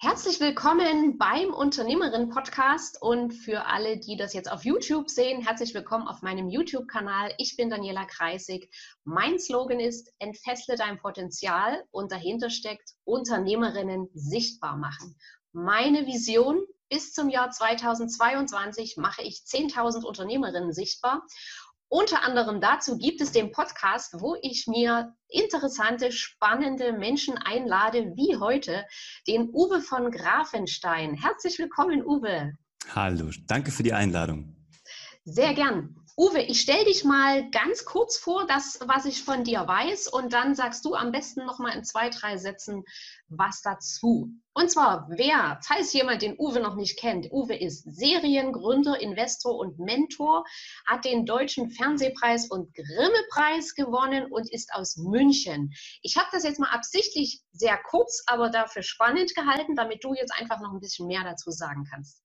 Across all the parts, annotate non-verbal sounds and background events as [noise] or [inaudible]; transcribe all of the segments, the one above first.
Herzlich willkommen beim Unternehmerin-Podcast und für alle, die das jetzt auf YouTube sehen, herzlich willkommen auf meinem YouTube-Kanal. Ich bin Daniela Kreisig. Mein Slogan ist, entfessle dein Potenzial und dahinter steckt Unternehmerinnen sichtbar machen. Meine Vision bis zum Jahr 2022 mache ich 10.000 Unternehmerinnen sichtbar unter anderem dazu gibt es den Podcast, wo ich mir interessante, spannende Menschen einlade, wie heute den Uwe von Grafenstein. Herzlich willkommen, Uwe. Hallo, danke für die Einladung. Sehr gern. Uwe, ich stelle dich mal ganz kurz vor, das, was ich von dir weiß, und dann sagst du am besten noch mal in zwei, drei Sätzen was dazu. Und zwar, wer, falls jemand den Uwe noch nicht kennt, Uwe ist Seriengründer, Investor und Mentor, hat den Deutschen Fernsehpreis und Grimme-Preis gewonnen und ist aus München. Ich habe das jetzt mal absichtlich sehr kurz, aber dafür spannend gehalten, damit du jetzt einfach noch ein bisschen mehr dazu sagen kannst.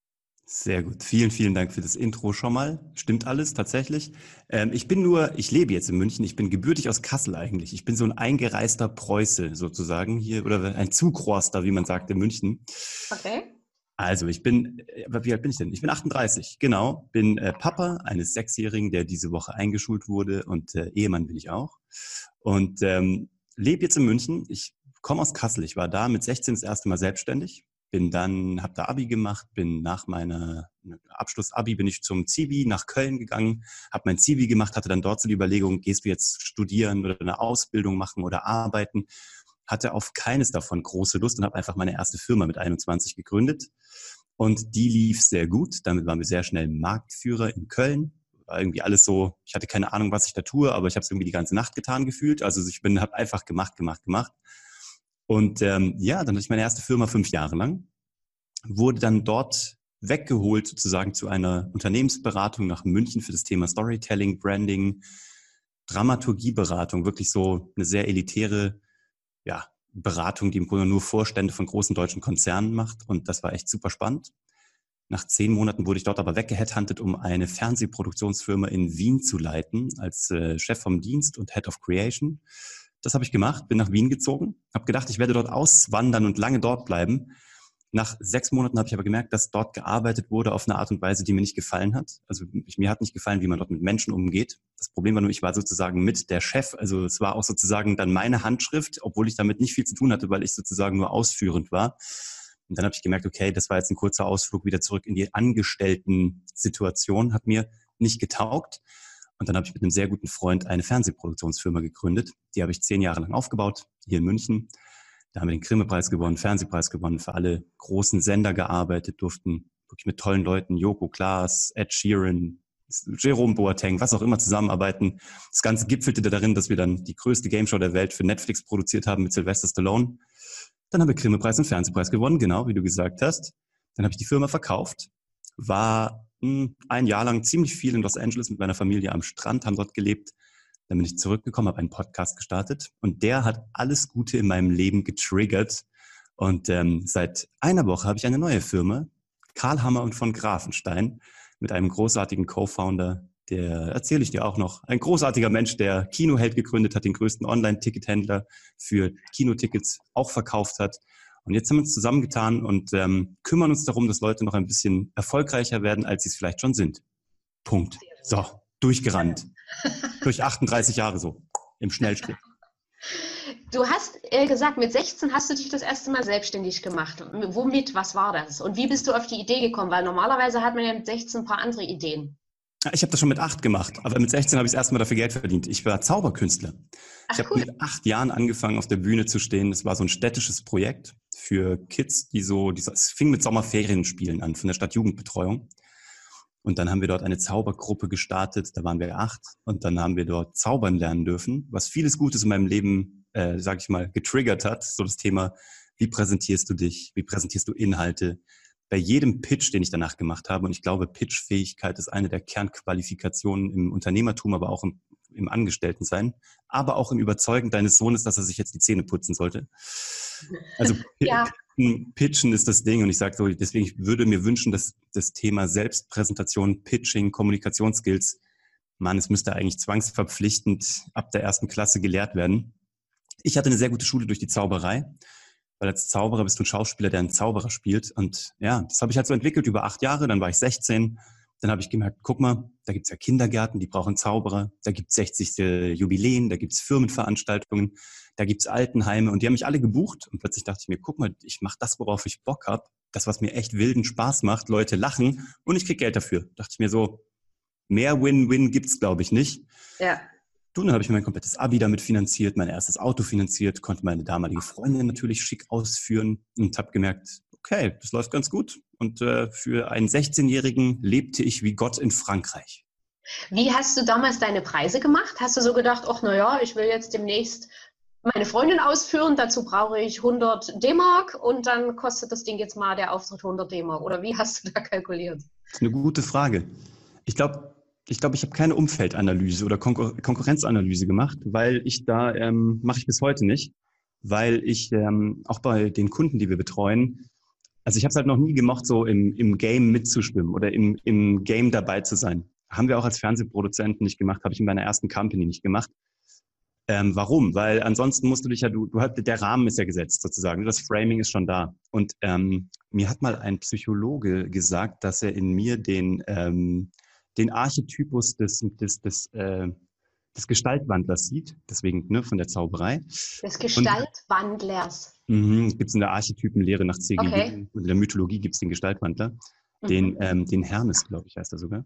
Sehr gut. Vielen, vielen Dank für das Intro schon mal. Stimmt alles tatsächlich. Ähm, ich bin nur, ich lebe jetzt in München. Ich bin gebürtig aus Kassel eigentlich. Ich bin so ein eingereister Preuße sozusagen hier oder ein Zugroster, wie man sagt in München. Okay. Also ich bin, äh, wie alt bin ich denn? Ich bin 38, genau. Bin äh, Papa eines Sechsjährigen, der diese Woche eingeschult wurde und äh, Ehemann bin ich auch. Und ähm, lebe jetzt in München. Ich komme aus Kassel. Ich war da mit 16 das erste Mal selbstständig bin dann, habe da Abi gemacht, bin nach meiner Abschluss-Abi bin ich zum Zivi nach Köln gegangen, habe mein Zivi gemacht, hatte dann dort so die Überlegung, gehst du jetzt studieren oder eine Ausbildung machen oder arbeiten? Hatte auf keines davon große Lust und habe einfach meine erste Firma mit 21 gegründet. Und die lief sehr gut. Damit waren wir sehr schnell Marktführer in Köln. War irgendwie alles so, ich hatte keine Ahnung, was ich da tue, aber ich habe es irgendwie die ganze Nacht getan gefühlt. Also ich bin, habe einfach gemacht, gemacht, gemacht. Und ähm, ja, dann hatte ich meine erste Firma fünf Jahre lang, wurde dann dort weggeholt sozusagen zu einer Unternehmensberatung nach München für das Thema Storytelling, Branding, Dramaturgieberatung, wirklich so eine sehr elitäre ja, Beratung, die im Grunde nur Vorstände von großen deutschen Konzernen macht. Und das war echt super spannend. Nach zehn Monaten wurde ich dort aber weggeheadhuntet, um eine Fernsehproduktionsfirma in Wien zu leiten, als äh, Chef vom Dienst und Head of Creation. Das habe ich gemacht, bin nach Wien gezogen, habe gedacht, ich werde dort auswandern und lange dort bleiben. Nach sechs Monaten habe ich aber gemerkt, dass dort gearbeitet wurde auf eine Art und Weise, die mir nicht gefallen hat. Also ich, mir hat nicht gefallen, wie man dort mit Menschen umgeht. Das Problem war nur, ich war sozusagen mit der Chef. Also es war auch sozusagen dann meine Handschrift, obwohl ich damit nicht viel zu tun hatte, weil ich sozusagen nur ausführend war. Und dann habe ich gemerkt, okay, das war jetzt ein kurzer Ausflug wieder zurück in die Angestellten-Situation, hat mir nicht getaugt. Und dann habe ich mit einem sehr guten Freund eine Fernsehproduktionsfirma gegründet. Die habe ich zehn Jahre lang aufgebaut, hier in München. Da haben wir den Grimme-Preis gewonnen, Fernsehpreis gewonnen, für alle großen Sender gearbeitet, durften wirklich mit tollen Leuten, Joko Klaas, Ed Sheeran, Jerome Boateng, was auch immer zusammenarbeiten. Das Ganze gipfelte darin, dass wir dann die größte Gameshow der Welt für Netflix produziert haben mit Sylvester Stallone. Dann haben wir Grimme-Preis und Fernsehpreis gewonnen, genau wie du gesagt hast. Dann habe ich die Firma verkauft, war ein Jahr lang ziemlich viel in Los Angeles mit meiner Familie am Strand, haben dort gelebt. Dann bin ich zurückgekommen, habe einen Podcast gestartet und der hat alles Gute in meinem Leben getriggert. Und ähm, seit einer Woche habe ich eine neue Firma, Karl Hammer und von Grafenstein, mit einem großartigen Co-Founder, der erzähle ich dir auch noch. Ein großartiger Mensch, der Kinoheld gegründet hat, den größten Online-Tickethändler für Kinotickets auch verkauft hat und jetzt haben wir uns zusammengetan und ähm, kümmern uns darum, dass Leute noch ein bisschen erfolgreicher werden, als sie es vielleicht schon sind. Punkt. So, durchgerannt. Durch 38 Jahre so, im Schnellschritt. Du hast äh, gesagt, mit 16 hast du dich das erste Mal selbstständig gemacht. Womit, was war das? Und wie bist du auf die Idee gekommen? Weil normalerweise hat man ja mit 16 ein paar andere Ideen. Ich habe das schon mit acht gemacht, aber mit 16 habe ich erstmal dafür Geld verdient. Ich war Zauberkünstler. Ach, ich habe cool. mit acht Jahren angefangen, auf der Bühne zu stehen. Das war so ein städtisches Projekt für Kids, die so, die, es fing mit Sommerferienspielen an von der Stadtjugendbetreuung. Und dann haben wir dort eine Zaubergruppe gestartet, da waren wir acht und dann haben wir dort zaubern lernen dürfen, was vieles Gutes in meinem Leben, äh, sag ich mal, getriggert hat. So das Thema, wie präsentierst du dich, wie präsentierst du Inhalte, bei jedem Pitch, den ich danach gemacht habe, und ich glaube, Pitchfähigkeit ist eine der Kernqualifikationen im Unternehmertum, aber auch im, im Angestelltensein, aber auch im Überzeugen deines Sohnes, dass er sich jetzt die Zähne putzen sollte. Also [laughs] ja. Pitchen ist das Ding und ich sage so, deswegen ich würde mir wünschen, dass das Thema Selbstpräsentation, Pitching, Kommunikationsskills, man, es müsste eigentlich zwangsverpflichtend ab der ersten Klasse gelehrt werden. Ich hatte eine sehr gute Schule durch die Zauberei weil als Zauberer bist du ein Schauspieler, der einen Zauberer spielt. Und ja, das habe ich halt so entwickelt über acht Jahre. Dann war ich 16. Dann habe ich gemerkt, guck mal, da gibt's ja Kindergärten, die brauchen Zauberer. Da gibt's 60. Jubiläen, da gibt's Firmenveranstaltungen, da gibt's Altenheime. Und die haben mich alle gebucht. Und plötzlich dachte ich mir, guck mal, ich mache das, worauf ich Bock hab. Das, was mir echt wilden Spaß macht. Leute lachen und ich krieg Geld dafür. Dachte ich mir so, mehr Win-Win gibt's, glaube ich, nicht. Ja. Du, dann habe ich mein komplettes Abi damit finanziert, mein erstes Auto finanziert, konnte meine damalige Freundin natürlich schick ausführen und habe gemerkt, okay, das läuft ganz gut. Und äh, für einen 16-Jährigen lebte ich wie Gott in Frankreich. Wie hast du damals deine Preise gemacht? Hast du so gedacht, ach naja, ich will jetzt demnächst meine Freundin ausführen, dazu brauche ich 100 D-Mark und dann kostet das Ding jetzt mal der Auftritt 100 D-Mark. Oder wie hast du da [laughs] kalkuliert? Das ist eine gute Frage. Ich glaube, ich glaube, ich habe keine Umfeldanalyse oder Konkur Konkurrenzanalyse gemacht, weil ich da, ähm, mache ich bis heute nicht, weil ich ähm, auch bei den Kunden, die wir betreuen, also ich habe es halt noch nie gemocht, so im, im Game mitzuschwimmen oder im, im Game dabei zu sein. Haben wir auch als Fernsehproduzenten nicht gemacht, habe ich in meiner ersten Company nicht gemacht. Ähm, warum? Weil ansonsten musst du dich ja, du, du hast, der Rahmen ist ja gesetzt sozusagen, das Framing ist schon da. Und ähm, mir hat mal ein Psychologe gesagt, dass er in mir den ähm, den Archetypus des, des, des, äh, des Gestaltwandlers sieht, deswegen ne, von der Zauberei. Des Gestaltwandlers. Mhm, gibt es in der Archetypenlehre nach CGI okay. und in der Mythologie gibt es den Gestaltwandler. Mhm. Den, ähm, den Hermes, glaube ich, heißt er sogar.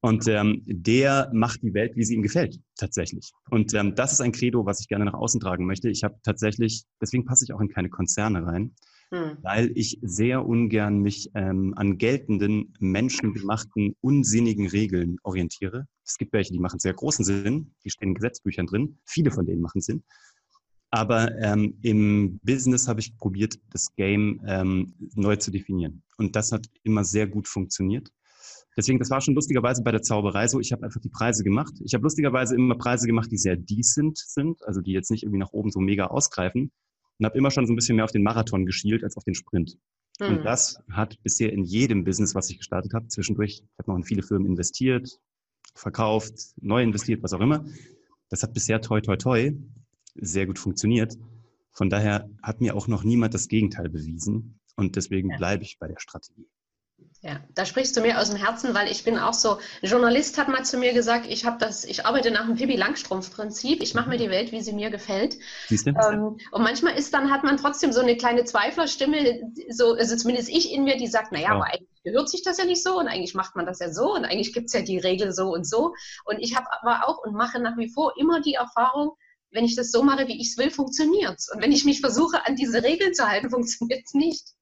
Und ähm, der macht die Welt, wie sie ihm gefällt, tatsächlich. Und ähm, das ist ein Credo, was ich gerne nach außen tragen möchte. Ich habe tatsächlich, deswegen passe ich auch in keine Konzerne rein hm. weil ich sehr ungern mich ähm, an geltenden, menschengemachten, unsinnigen Regeln orientiere. Es gibt welche, die machen sehr großen Sinn, die stehen in Gesetzbüchern drin. Viele von denen machen Sinn. Aber ähm, im Business habe ich probiert, das Game ähm, neu zu definieren. Und das hat immer sehr gut funktioniert. Deswegen, das war schon lustigerweise bei der Zauberei so. Ich habe einfach die Preise gemacht. Ich habe lustigerweise immer Preise gemacht, die sehr decent sind, also die jetzt nicht irgendwie nach oben so mega ausgreifen, und habe immer schon so ein bisschen mehr auf den Marathon geschielt als auf den Sprint. Mhm. Und das hat bisher in jedem Business, was ich gestartet habe, zwischendurch, ich habe noch in viele Firmen investiert, verkauft, neu investiert, was auch immer. Das hat bisher toi toi toi sehr gut funktioniert. Von daher hat mir auch noch niemand das Gegenteil bewiesen. Und deswegen ja. bleibe ich bei der Strategie. Ja, da sprichst du mir aus dem Herzen, weil ich bin auch so, ein Journalist hat mal zu mir gesagt, ich habe das, ich arbeite nach dem Pippi Langstrumpf Prinzip, ich mache mir die Welt, wie sie mir gefällt. Siehst du? Ähm, und manchmal ist dann, hat man trotzdem so eine kleine Zweiflerstimme, so, also zumindest ich in mir, die sagt, naja, ja. aber eigentlich gehört sich das ja nicht so und eigentlich macht man das ja so und eigentlich gibt es ja die Regel so und so. Und ich habe aber auch und mache nach wie vor immer die Erfahrung, wenn ich das so mache, wie ich es will, funktioniert es. Und wenn ich mich versuche, an diese Regeln zu halten, [laughs] funktioniert es nicht.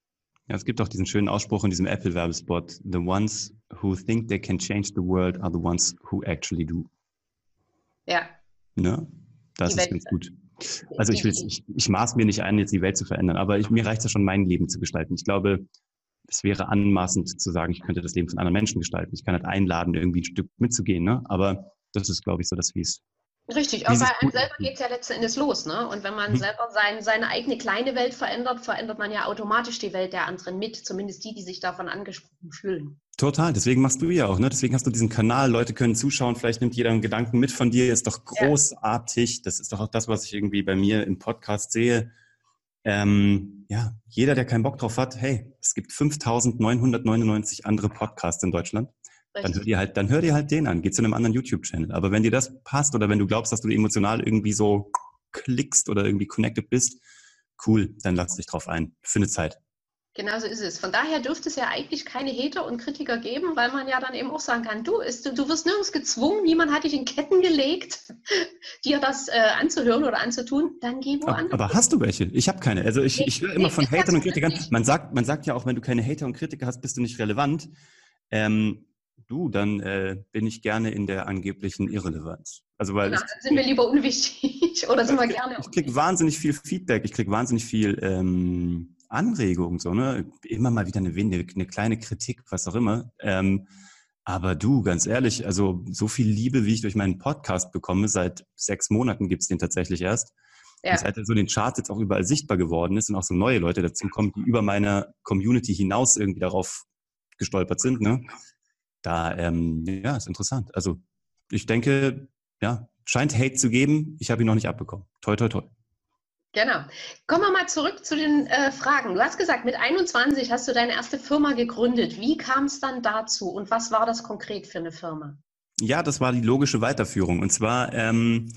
Ja, es gibt auch diesen schönen Ausspruch in diesem Apple-Werbespot. The ones who think they can change the world are the ones who actually do. Ja. Ne? Das die ist Welt ganz gut. Also ich, will, ich, ich maß mir nicht ein, jetzt die Welt zu verändern, aber ich, mir reicht es ja schon, mein Leben zu gestalten. Ich glaube, es wäre anmaßend zu sagen, ich könnte das Leben von anderen Menschen gestalten. Ich kann halt einladen, irgendwie ein Stück mitzugehen, ne? aber das ist, glaube ich, so das, wie es Richtig, aber bei einem selber geht es ja letzten Endes los. Ne? Und wenn man mhm. selber sein, seine eigene kleine Welt verändert, verändert man ja automatisch die Welt der anderen mit, zumindest die, die sich davon angesprochen fühlen. Total, deswegen machst du ja auch, ne? Deswegen hast du diesen Kanal, Leute können zuschauen, vielleicht nimmt jeder einen Gedanken mit von dir, ist doch großartig. Ja. Das ist doch auch das, was ich irgendwie bei mir im Podcast sehe. Ähm, ja, jeder, der keinen Bock drauf hat, hey, es gibt 5999 andere Podcasts in Deutschland. Dann hör dir halt, dann hör dir halt den an, geh zu einem anderen YouTube-Channel. Aber wenn dir das passt oder wenn du glaubst, dass du emotional irgendwie so klickst oder irgendwie connected bist, cool, dann lass dich drauf ein. Finde Zeit. Genau so ist es. Von daher dürfte es ja eigentlich keine Hater und Kritiker geben, weil man ja dann eben auch sagen kann, du, ist, du, du wirst nirgends gezwungen, niemand hat dich in Ketten gelegt, [laughs] dir das äh, anzuhören oder anzutun, dann geh woanders. Aber, aber hast du welche? Ich habe keine. Also ich, ich höre immer von Hatern und Kritikern. Man sagt, man sagt ja auch, wenn du keine Hater und Kritiker hast, bist du nicht relevant. Ähm, du, dann äh, bin ich gerne in der angeblichen Irrelevanz. Also weil genau, ich, sind wir lieber unwichtig [laughs] oder sind wir gerne? Ich kriege wahnsinnig viel Feedback, ich kriege wahnsinnig viel ähm, Anregung, so, ne? Immer mal wieder eine, eine, eine kleine Kritik, was auch immer. Ähm, aber du, ganz ehrlich, also so viel Liebe, wie ich durch meinen Podcast bekomme, seit sechs Monaten gibt's den tatsächlich erst. Ja. Und seit er so den Charts jetzt auch überall sichtbar geworden ist und auch so neue Leute dazu kommen, die über meine Community hinaus irgendwie darauf gestolpert sind, ne? Da, ähm, ja, ist interessant. Also ich denke, ja, scheint Hate zu geben. Ich habe ihn noch nicht abbekommen. Toi, toi, toi. Genau. Kommen wir mal zurück zu den äh, Fragen. Du hast gesagt, mit 21 hast du deine erste Firma gegründet. Wie kam es dann dazu und was war das konkret für eine Firma? Ja, das war die logische Weiterführung. Und zwar, ähm,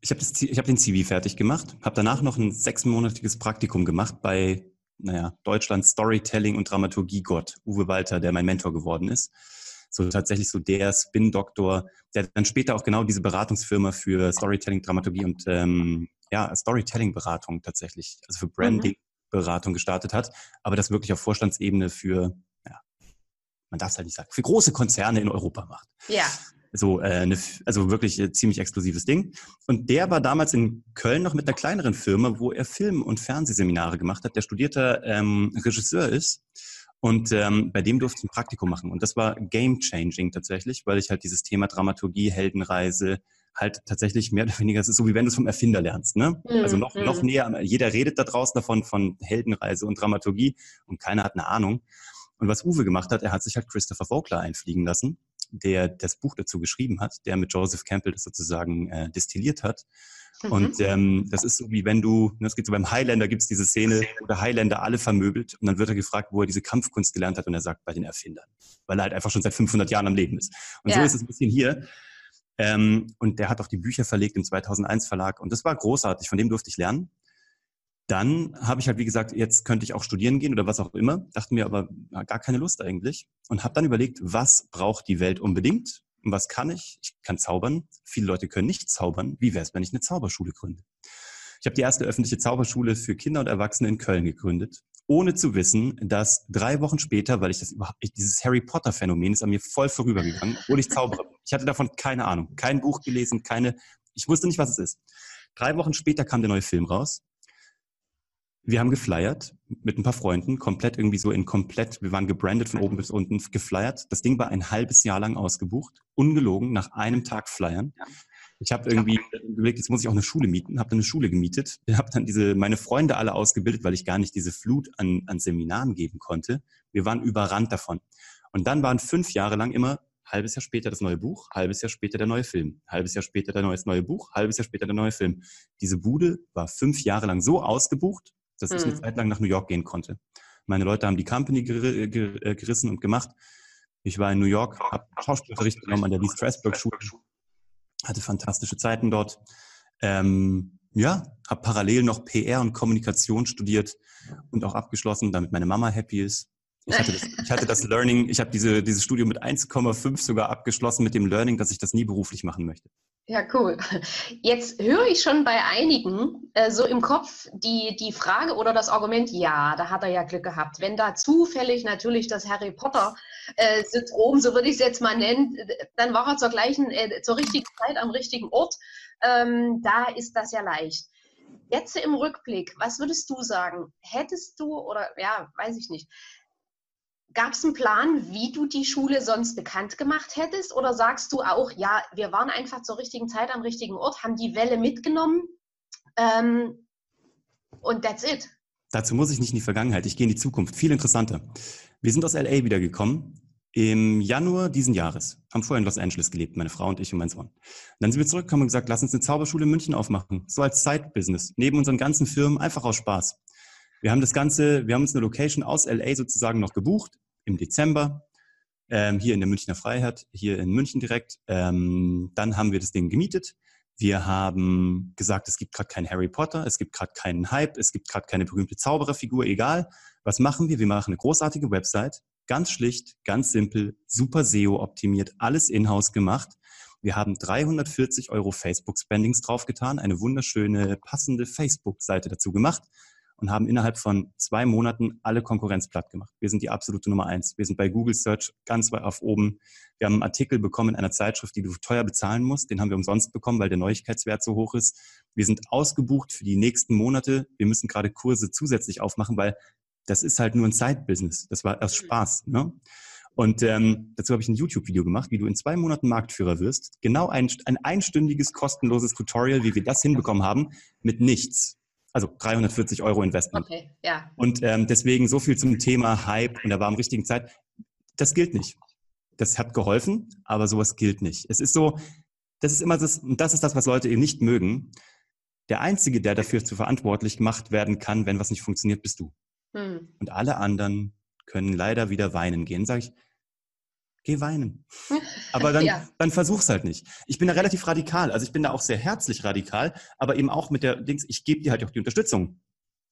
ich habe hab den CV fertig gemacht, habe danach noch ein sechsmonatiges Praktikum gemacht bei naja, Deutschland Storytelling und Dramaturgie Gott, Uwe Walter, der mein Mentor geworden ist. So tatsächlich so der Spin-Doktor, der dann später auch genau diese Beratungsfirma für Storytelling, Dramaturgie und ähm, ja, Storytelling-Beratung tatsächlich, also für Branding-Beratung gestartet hat, aber das wirklich auf Vorstandsebene für, ja, man darf es halt nicht sagen, für große Konzerne in Europa macht. Ja. So, äh, eine, also wirklich äh, ziemlich exklusives Ding. Und der war damals in Köln noch mit einer kleineren Firma, wo er Film- und Fernsehseminare gemacht hat. Der studierter ähm, Regisseur ist. Und ähm, bei dem durfte ich ein Praktikum machen. Und das war game-changing tatsächlich, weil ich halt dieses Thema Dramaturgie, Heldenreise, halt tatsächlich mehr [laughs] oder weniger, es ist so wie wenn du es vom Erfinder lernst, ne? Mhm. Also noch, noch mhm. näher, jeder redet da draußen davon, von Heldenreise und Dramaturgie und keiner hat eine Ahnung. Und was Uwe gemacht hat, er hat sich halt Christopher Vogler einfliegen lassen, der das Buch dazu geschrieben hat, der mit Joseph Campbell das sozusagen äh, destilliert hat. Mhm. Und ähm, das ist so wie wenn du, ne, es geht so beim Highlander gibt es diese Szene, wo der Highlander alle vermöbelt und dann wird er gefragt, wo er diese Kampfkunst gelernt hat und er sagt, bei den Erfindern, weil er halt einfach schon seit 500 Jahren am Leben ist. Und ja. so ist es ein bisschen hier. Ähm, und der hat auch die Bücher verlegt im 2001 Verlag. Und das war großartig. Von dem durfte ich lernen. Dann habe ich halt, wie gesagt, jetzt könnte ich auch studieren gehen oder was auch immer. Dachte mir aber gar keine Lust eigentlich. Und habe dann überlegt, was braucht die Welt unbedingt? Und was kann ich? Ich kann zaubern. Viele Leute können nicht zaubern. Wie wäre es, wenn ich eine Zauberschule gründe? Ich habe die erste öffentliche Zauberschule für Kinder und Erwachsene in Köln gegründet ohne zu wissen, dass drei Wochen später, weil ich das überhaupt, dieses Harry Potter Phänomen ist an mir voll vorübergegangen, obwohl ich Zauberer bin. Ich hatte davon keine Ahnung, kein Buch gelesen, keine, ich wusste nicht, was es ist. Drei Wochen später kam der neue Film raus. Wir haben geflyert mit ein paar Freunden, komplett irgendwie so in komplett, wir waren gebrandet von oben bis unten, geflyert. Das Ding war ein halbes Jahr lang ausgebucht, ungelogen, nach einem Tag flyern. Ich habe irgendwie überlegt, jetzt muss ich auch eine Schule mieten, habe dann eine Schule gemietet, habe dann diese meine Freunde alle ausgebildet, weil ich gar nicht diese Flut an, an Seminaren geben konnte. Wir waren überrannt davon. Und dann waren fünf Jahre lang immer halbes Jahr später das neue Buch, halbes Jahr später der neue Film, halbes Jahr später der neues neue Buch, halbes Jahr später der neue Film. Diese Bude war fünf Jahre lang so ausgebucht, dass ich eine hm. Zeit lang nach New York gehen konnte. Meine Leute haben die Company ger ger äh, gerissen und gemacht. Ich war in New York, habe Schauspielunterricht genommen an der Lee Strasberg Schule, hatte fantastische Zeiten dort. Ähm, ja, habe parallel noch PR und Kommunikation studiert und auch abgeschlossen, damit meine Mama happy ist. Ich hatte das, ich hatte das Learning, ich habe diese, dieses Studium mit 1,5 sogar abgeschlossen mit dem Learning, dass ich das nie beruflich machen möchte. Ja, cool. Jetzt höre ich schon bei einigen äh, so im Kopf die, die Frage oder das Argument, ja, da hat er ja Glück gehabt. Wenn da zufällig natürlich das Harry Potter äh, so würde ich es jetzt mal nennen, dann war er zur gleichen, äh, zur richtigen Zeit am richtigen Ort. Ähm, da ist das ja leicht. Jetzt im Rückblick, was würdest du sagen? Hättest du oder ja, weiß ich nicht, Gab es einen Plan, wie du die Schule sonst bekannt gemacht hättest? Oder sagst du auch, ja, wir waren einfach zur richtigen Zeit am richtigen Ort, haben die Welle mitgenommen ähm, und that's it? Dazu muss ich nicht in die Vergangenheit, ich gehe in die Zukunft. Viel interessanter. Wir sind aus LA wiedergekommen im Januar diesen Jahres. Haben vorher in Los Angeles gelebt, meine Frau und ich und mein Sohn. Und dann sind wir zurückgekommen und gesagt, lass uns eine Zauberschule in München aufmachen. So als Side-Business. Neben unseren ganzen Firmen, einfach aus Spaß. Wir haben das Ganze, wir haben uns eine Location aus LA sozusagen noch gebucht im Dezember, ähm, hier in der Münchner Freiheit, hier in München direkt. Ähm, dann haben wir das Ding gemietet. Wir haben gesagt, es gibt gerade keinen Harry Potter, es gibt gerade keinen Hype, es gibt gerade keine berühmte Zaubererfigur, egal. Was machen wir? Wir machen eine großartige Website, ganz schlicht, ganz simpel, super SEO-optimiert, alles in-house gemacht. Wir haben 340 Euro Facebook-Spendings draufgetan, eine wunderschöne, passende Facebook-Seite dazu gemacht und haben innerhalb von zwei Monaten alle Konkurrenz platt gemacht. Wir sind die absolute Nummer eins. Wir sind bei Google Search ganz weit auf oben. Wir haben einen Artikel bekommen in einer Zeitschrift, die du teuer bezahlen musst. Den haben wir umsonst bekommen, weil der Neuigkeitswert so hoch ist. Wir sind ausgebucht für die nächsten Monate. Wir müssen gerade Kurse zusätzlich aufmachen, weil Das ist halt nur ein Side-Business. Das war aus mhm. Spaß. Ne? Und ähm, dazu habe ich ein YouTube-Video gemacht, wie du in zwei Monaten Marktführer wirst. Genau ein, ein einstündiges, kostenloses Tutorial, wie wir das hinbekommen haben, mit nichts. Also 340 Euro Investment. Okay, ja. Und ähm, deswegen so viel zum Thema Hype und er war am richtigen Zeit. Das gilt nicht. Das hat geholfen, aber sowas gilt nicht. Es ist so, das ist immer das, und das ist das, was Leute eben nicht mögen. Der Einzige, der dafür zu verantwortlich gemacht werden kann, wenn was nicht funktioniert, bist du. Hm. Und alle anderen können leider wieder weinen gehen. Sage ich, geh weinen. Aber dann, [laughs] ja. dann versuch's halt nicht. Ich bin da relativ radikal. Also ich bin da auch sehr herzlich radikal, aber eben auch mit der Dings, ich gebe dir halt auch die Unterstützung.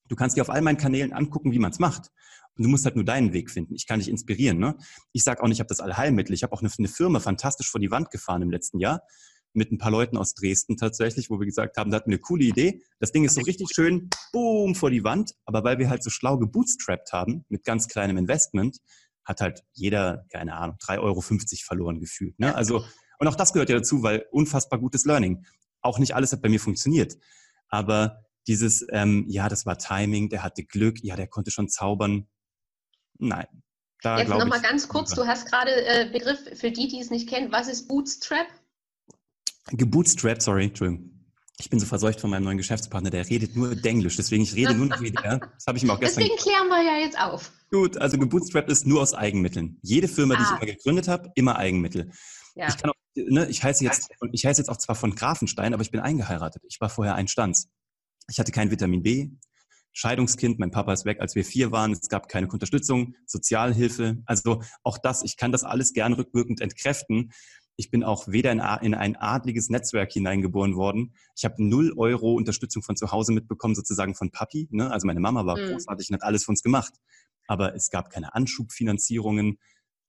Du kannst dir auf all meinen Kanälen angucken, wie man es macht. Und du musst halt nur deinen Weg finden. Ich kann dich inspirieren. Ne? Ich sage auch nicht, ich habe das Allheilmittel. Ich habe auch eine, eine Firma fantastisch vor die Wand gefahren im letzten Jahr mit ein paar Leuten aus Dresden tatsächlich, wo wir gesagt haben, da hatten wir eine coole Idee. Das Ding ist so richtig schön, boom, vor die Wand. Aber weil wir halt so schlau gebootstrapped haben, mit ganz kleinem Investment, hat halt jeder, keine Ahnung, 3,50 Euro verloren gefühlt. Ne? Also, und auch das gehört ja dazu, weil unfassbar gutes Learning. Auch nicht alles hat bei mir funktioniert. Aber dieses, ähm, ja, das war Timing, der hatte Glück, ja, der konnte schon zaubern. Nein. Da Jetzt nochmal ganz kurz, du hast gerade äh, Begriff für die, die es nicht kennen. Was ist Bootstrap? Gebootstrapped, sorry, Entschuldigung. Ich bin so verseucht von meinem neuen Geschäftspartner, der redet nur Englisch, deswegen ich rede nur noch wie der. Das habe ich mir auch gestern. Deswegen klären wir ja jetzt auf. Gut, also gebootstrapped ist nur aus Eigenmitteln. Jede Firma, ah. die ich ah. immer gegründet habe, immer Eigenmittel. Ja. Ich, kann auch, ne, ich, heiße jetzt, ich heiße jetzt auch zwar von Grafenstein, aber ich bin eingeheiratet. Ich war vorher ein Stanz. Ich hatte kein Vitamin B, Scheidungskind, mein Papa ist weg, als wir vier waren, es gab keine Unterstützung, Sozialhilfe. Also auch das, ich kann das alles gern rückwirkend entkräften. Ich bin auch weder in, in ein adliges Netzwerk hineingeboren worden. Ich habe null Euro Unterstützung von zu Hause mitbekommen, sozusagen von Papi. Ne? Also meine Mama war mhm. großartig und hat alles für uns gemacht. Aber es gab keine Anschubfinanzierungen.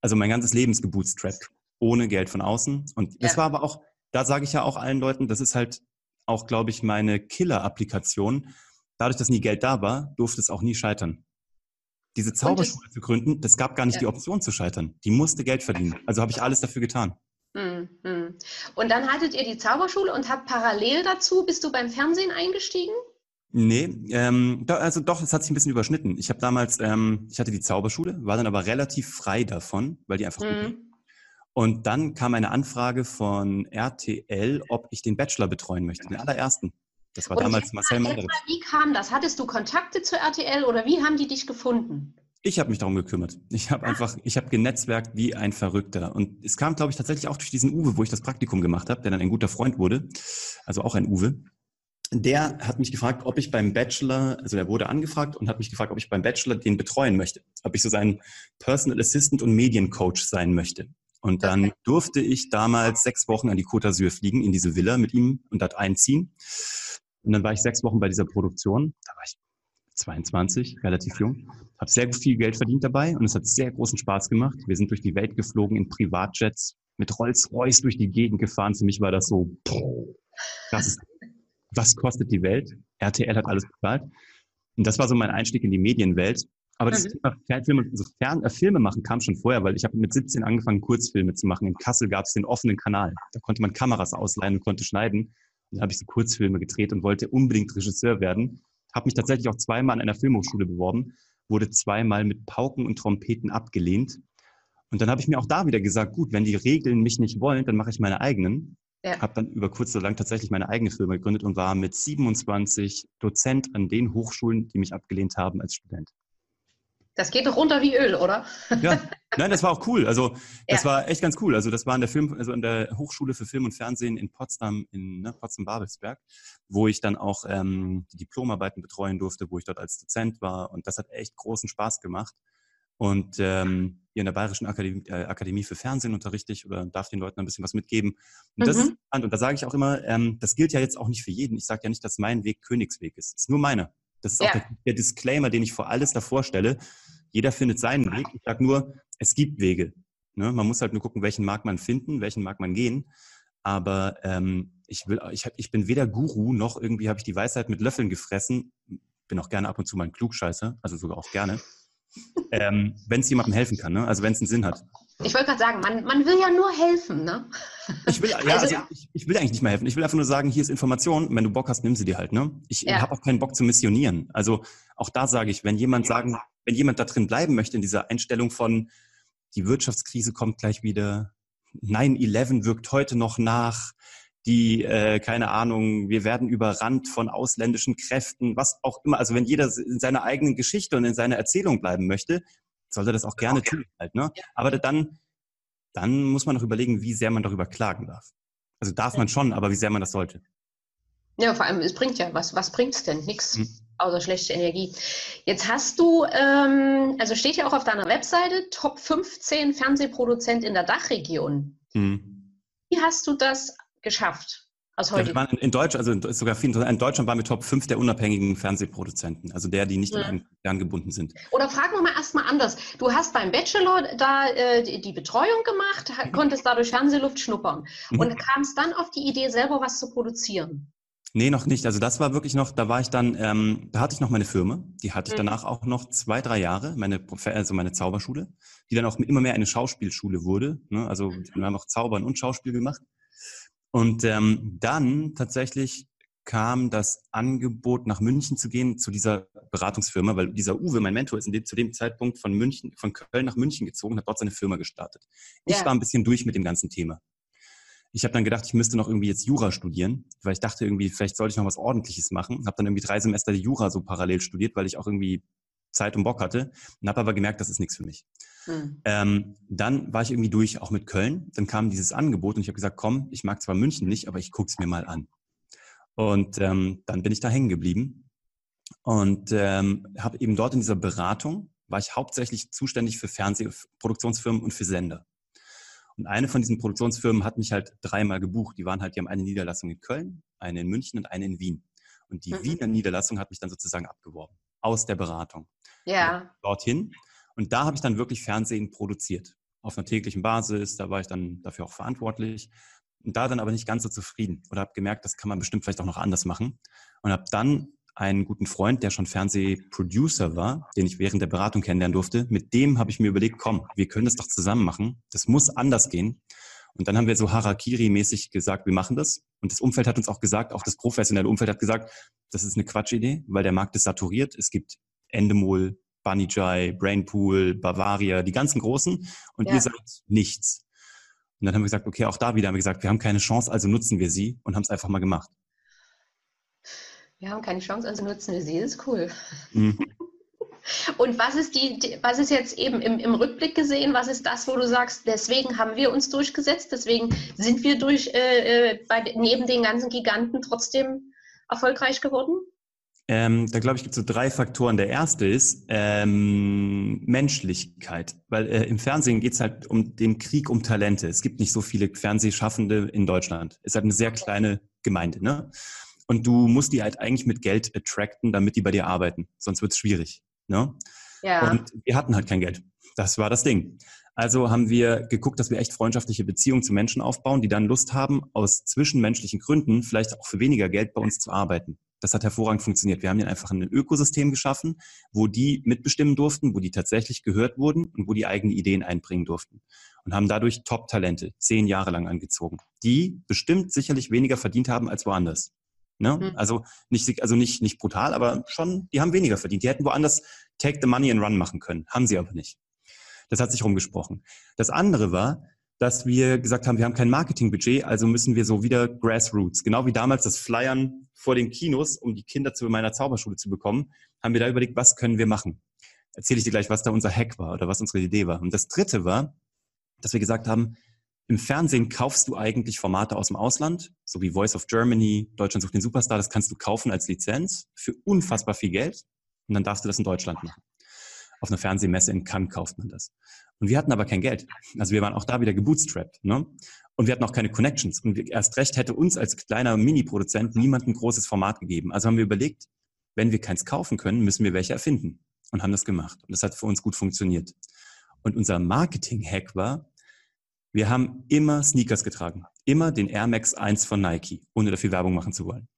Also mein ganzes Leben ist gebootstrapped, ohne Geld von außen. Und das ja. war aber auch, da sage ich ja auch allen Leuten, das ist halt auch, glaube ich, meine Killer-Applikation. Dadurch, dass nie Geld da war, durfte es auch nie scheitern. Diese Zauberschule zu gründen, das gab gar nicht ja. die Option zu scheitern. Die musste Geld verdienen. Also habe ich alles dafür getan. Hm, hm. Und dann hattet ihr die Zauberschule und habt parallel dazu, bist du beim Fernsehen eingestiegen? Nee, ähm, also doch, es hat sich ein bisschen überschnitten. Ich habe damals, ähm, ich hatte die Zauberschule, war dann aber relativ frei davon, weil die einfach mhm. gut Und dann kam eine Anfrage von RTL, ob ich den Bachelor betreuen möchte, den allerersten. Das war und damals Marcel Manderitz. Wie kam das? Hattest du Kontakte zu RTL oder wie haben die dich gefunden? Ich habe mich darum gekümmert. Ich habe einfach, ich habe genetzwerkt wie ein Verrückter. Und es kam, glaube ich, tatsächlich auch durch diesen Uwe, wo ich das Praktikum gemacht habe, der dann ein guter Freund wurde. Also auch ein Uwe. Der hat mich gefragt, ob ich beim Bachelor, also der wurde angefragt und hat mich gefragt, ob ich beim Bachelor den betreuen möchte. Ob ich so sein Personal Assistant und Mediencoach sein möchte. Und dann durfte ich damals sechs Wochen an die Côte d'Azur fliegen, in diese Villa mit ihm und dort einziehen. Und dann war ich sechs Wochen bei dieser Produktion. Da war ich 22, relativ jung. Habe sehr viel Geld verdient dabei und es hat sehr großen Spaß gemacht. Wir sind durch die Welt geflogen in Privatjets, mit Rolls-Royce durch die Gegend gefahren. Für mich war das so, das ist, was kostet die Welt? RTL hat alles bezahlt. Und das war so mein Einstieg in die Medienwelt. Aber das mhm. Thema Filme, also Fern, äh, Filme machen kam schon vorher, weil ich habe mit 17 angefangen, Kurzfilme zu machen. In Kassel gab es den offenen Kanal. Da konnte man Kameras ausleihen und konnte schneiden. Und dann habe ich so Kurzfilme gedreht und wollte unbedingt Regisseur werden habe mich tatsächlich auch zweimal an einer Filmhochschule beworben, wurde zweimal mit Pauken und Trompeten abgelehnt. Und dann habe ich mir auch da wieder gesagt, gut, wenn die Regeln mich nicht wollen, dann mache ich meine eigenen. Ja. Habe dann über kurz oder lang tatsächlich meine eigene Firma gegründet und war mit 27 Dozent an den Hochschulen, die mich abgelehnt haben als Student. Das geht doch runter wie Öl, oder? Ja, nein, das war auch cool. Also das ja. war echt ganz cool. Also das war an der Film, also an der Hochschule für Film und Fernsehen in Potsdam, in ne, Potsdam-Babelsberg, wo ich dann auch ähm, die Diplomarbeiten betreuen durfte, wo ich dort als Dozent war. Und das hat echt großen Spaß gemacht. Und ähm, hier in der Bayerischen Akademie, äh, Akademie für Fernsehen unterrichte ich oder darf den Leuten ein bisschen was mitgeben. Und das mhm. ist und da sage ich auch immer, ähm, das gilt ja jetzt auch nicht für jeden. Ich sage ja nicht, dass mein Weg Königsweg ist. Es ist nur meiner. Das ist ja. auch der, der, Disclaimer, den ich vor alles davor stelle. Jeder findet seinen Weg. Ich sage nur, es gibt Wege. Ne? Man muss halt nur gucken, welchen mag man finden, welchen mag man gehen. Aber ähm, ich, will, ich, hab, ich bin weder Guru noch irgendwie habe ich die Weisheit mit Löffeln gefressen. Bin auch gerne ab und zu mal ein Klugscheißer, also sogar auch gerne. Ähm, wenn es jemandem helfen kann, ne? also wenn es einen Sinn hat. Ich wollte gerade sagen, man, man will ja nur helfen, ne? Ich will, ja, also, also ich, ich, will eigentlich nicht mehr helfen. Ich will einfach nur sagen, hier ist Information. Wenn du Bock hast, nimm sie dir halt, ne? Ich ja. habe auch keinen Bock zu missionieren. Also auch da sage ich, wenn jemand sagen, wenn jemand da drin bleiben möchte, in dieser Einstellung von, die Wirtschaftskrise kommt gleich wieder, 9-11 wirkt heute noch nach, die, äh, keine Ahnung, wir werden überrannt von ausländischen Kräften, was auch immer. Also wenn jeder in seiner eigenen Geschichte und in seiner Erzählung bleiben möchte, sollte das auch gerne okay. tun. Halt, ne? Aber dann, dann muss man noch überlegen, wie sehr man darüber klagen darf. Also darf man schon, aber wie sehr man das sollte. Ja, vor allem, es bringt ja was. Was bringt es denn? Nichts. Hm. Außer schlechte Energie. Jetzt hast du, ähm, also steht ja auch auf deiner Webseite, Top 15 Fernsehproduzent in der Dachregion. Hm. Wie hast du das geschafft? Aus. Ja, in, in Deutsch, also ist sogar viel in Deutschland waren wir Top 5 der unabhängigen Fernsehproduzenten, also der, die nicht ja. in einen gebunden sind. Oder fragen wir mal erstmal anders. Du hast beim Bachelor da äh, die, die, Betreuung gemacht, mhm. konntest dadurch Fernsehluft schnuppern mhm. und kamst dann auf die Idee, selber was zu produzieren. Nee, noch nicht. Also das war wirklich noch, da war ich dann, ähm, da hatte ich noch meine Firma, die hatte ich mhm. danach auch noch zwei, drei Jahre, meine, also meine Zauberschule, die dann auch immer mehr eine Schauspielschule wurde. Ne? Also mhm. wir haben auch Zaubern und Schauspiel gemacht. Und ähm, dann tatsächlich kam das Angebot, nach München zu gehen, zu dieser Beratungsfirma, weil dieser Uwe, mein Mentor, ist dem, zu dem Zeitpunkt von München, von Köln nach München gezogen, hat dort seine Firma gestartet. Ich ja. war ein bisschen durch mit dem ganzen Thema. Ich habe dann gedacht, ich müsste noch irgendwie jetzt Jura studieren, weil ich dachte irgendwie, vielleicht sollte ich noch was Ordentliches machen. Habe dann irgendwie drei Semester die Jura so parallel studiert, weil ich auch irgendwie Zeit und Bock hatte und habe aber gemerkt, das ist nichts für mich. Hm. Ähm, dann war ich irgendwie durch, auch mit Köln. Dann kam dieses Angebot und ich habe gesagt, komm, ich mag zwar München nicht, aber ich gucke es mir mal an. Und ähm, dann bin ich da hängen geblieben und ähm, habe eben dort in dieser Beratung, war ich hauptsächlich zuständig für Fernsehproduktionsfirmen und für Sender. Und eine von diesen Produktionsfirmen hat mich halt dreimal gebucht. Die waren halt, die haben eine Niederlassung in Köln, eine in München und eine in Wien. Und die mhm. Wiener Niederlassung hat mich dann sozusagen abgeworben aus der Beratung. Ja. Dorthin. Und da habe ich dann wirklich Fernsehen produziert. Auf einer täglichen Basis. Da war ich dann dafür auch verantwortlich. Und da dann aber nicht ganz so zufrieden. Oder habe gemerkt, das kann man bestimmt vielleicht auch noch anders machen. Und habe dann einen guten Freund, der schon Fernsehproducer war, den ich während der Beratung kennenlernen durfte. Mit dem habe ich mir überlegt, komm, wir können das doch zusammen machen. Das muss anders gehen. Und dann haben wir so Harakiri-mäßig gesagt, wir machen das. Und das Umfeld hat uns auch gesagt, auch das professionelle Umfeld hat gesagt, das ist eine Quatschidee, weil der Markt ist saturiert. Es gibt Endemol, Banijay, Brainpool, Bavaria, die ganzen großen. Und ja. ihr sagt nichts. Und dann haben wir gesagt, okay, auch da wieder haben wir gesagt, wir haben keine Chance, also nutzen wir sie und haben es einfach mal gemacht. Wir haben keine Chance, also nutzen wir sie. Das ist cool. Mhm. Und was ist die, was ist jetzt eben im, im, Rückblick gesehen, was ist das, wo du sagst, deswegen haben wir uns durchgesetzt, deswegen sind wir durch äh, äh bei, neben den ganzen Giganten trotzdem erfolgreich geworden? Ähm, da glaube ich, gibt es so drei Faktoren. Der erste ist ähm, Menschlichkeit, weil äh, im Fernsehen geht es halt um den Krieg um Talente. Es gibt nicht so viele Fernsehschaffende in Deutschland. Es ist halt eine sehr kleine Gemeinde, ne? Und du musst die halt eigentlich mit Geld attracten, damit die bei dir arbeiten. Sonst wird es schwierig. Ne? Ja. Und wir hatten halt kein Geld. Das war das Ding. Also haben wir geguckt, dass wir echt freundschaftliche Beziehungen zu Menschen aufbauen, die dann Lust haben, aus zwischenmenschlichen Gründen vielleicht auch für weniger Geld bei uns zu arbeiten. Das hat hervorragend funktioniert. Wir haben ihnen einfach ein Ökosystem geschaffen, wo die mitbestimmen durften, wo die tatsächlich gehört wurden und wo die eigene Ideen einbringen durften. Und haben dadurch Top-Talente zehn Jahre lang angezogen, die bestimmt sicherlich weniger verdient haben als woanders. Ne? Mhm. Also nicht, also nicht, nicht brutal, aber schon, die haben weniger verdient. Die hätten woanders Take the Money and Run machen können. Haben sie aber nicht. Das hat sich rumgesprochen. Das andere war, dass wir gesagt haben, wir haben kein Marketingbudget, also müssen wir so wieder Grassroots, genau wie damals das Flyern vor den Kinos, um die Kinder zu meiner Zauberschule zu bekommen, haben wir da überlegt, was können wir machen. Erzähle ich dir gleich, was da unser Hack war oder was unsere Idee war. Und das dritte war, dass wir gesagt haben, im Fernsehen kaufst du eigentlich Formate aus dem Ausland, so wie Voice of Germany, Deutschland sucht den Superstar, das kannst du kaufen als Lizenz für unfassbar viel Geld und dann darfst du das in Deutschland machen. Auf einer Fernsehmesse in Cannes kauft man das. Und wir hatten aber kein Geld. Also wir waren auch da wieder gebootstrapped. Ne? Und wir hatten auch keine Connections. Und erst recht hätte uns als kleiner Mini-Produzent niemand ein großes Format gegeben. Also haben wir überlegt, wenn wir keins kaufen können, müssen wir welche erfinden. Und haben das gemacht. Und das hat für uns gut funktioniert. Und unser Marketing-Hack war, wir haben immer Sneakers getragen. Immer den Air Max 1 von Nike, ohne dafür Werbung machen zu wollen.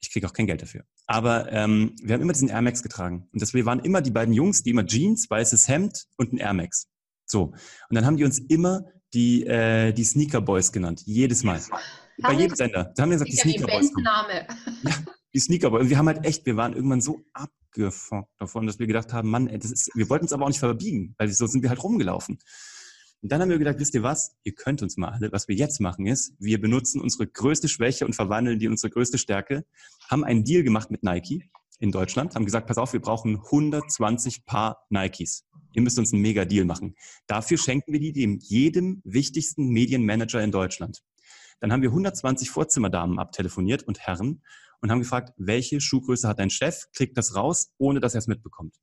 Ich kriege auch kein Geld dafür. Aber ähm, wir haben immer diesen Air Max getragen. Und das, wir waren immer die beiden Jungs, die immer Jeans, weißes Hemd und ein Air Max. So. Und dann haben die uns immer die, äh, die Sneaker Boys genannt. Jedes Mal. Bei jedem Sender. Da haben wir gesagt, die Sneaker Boys. Name. Ja, die Sneaker Und wir haben halt echt, wir waren irgendwann so abgefockt davon, dass wir gedacht haben, Mann, ey, das ist, wir wollten es aber auch nicht verbiegen, weil so sind wir halt rumgelaufen. Und dann haben wir gedacht, wisst ihr was? Ihr könnt uns mal alle. Was wir jetzt machen ist, wir benutzen unsere größte Schwäche und verwandeln die in unsere größte Stärke. Haben einen Deal gemacht mit Nike in Deutschland, haben gesagt, pass auf, wir brauchen 120 Paar Nikes. Ihr müsst uns einen mega Deal machen. Dafür schenken wir die dem jedem wichtigsten Medienmanager in Deutschland. Dann haben wir 120 Vorzimmerdamen abtelefoniert und Herren und haben gefragt, welche Schuhgröße hat dein Chef? Kriegt das raus, ohne dass er es mitbekommt.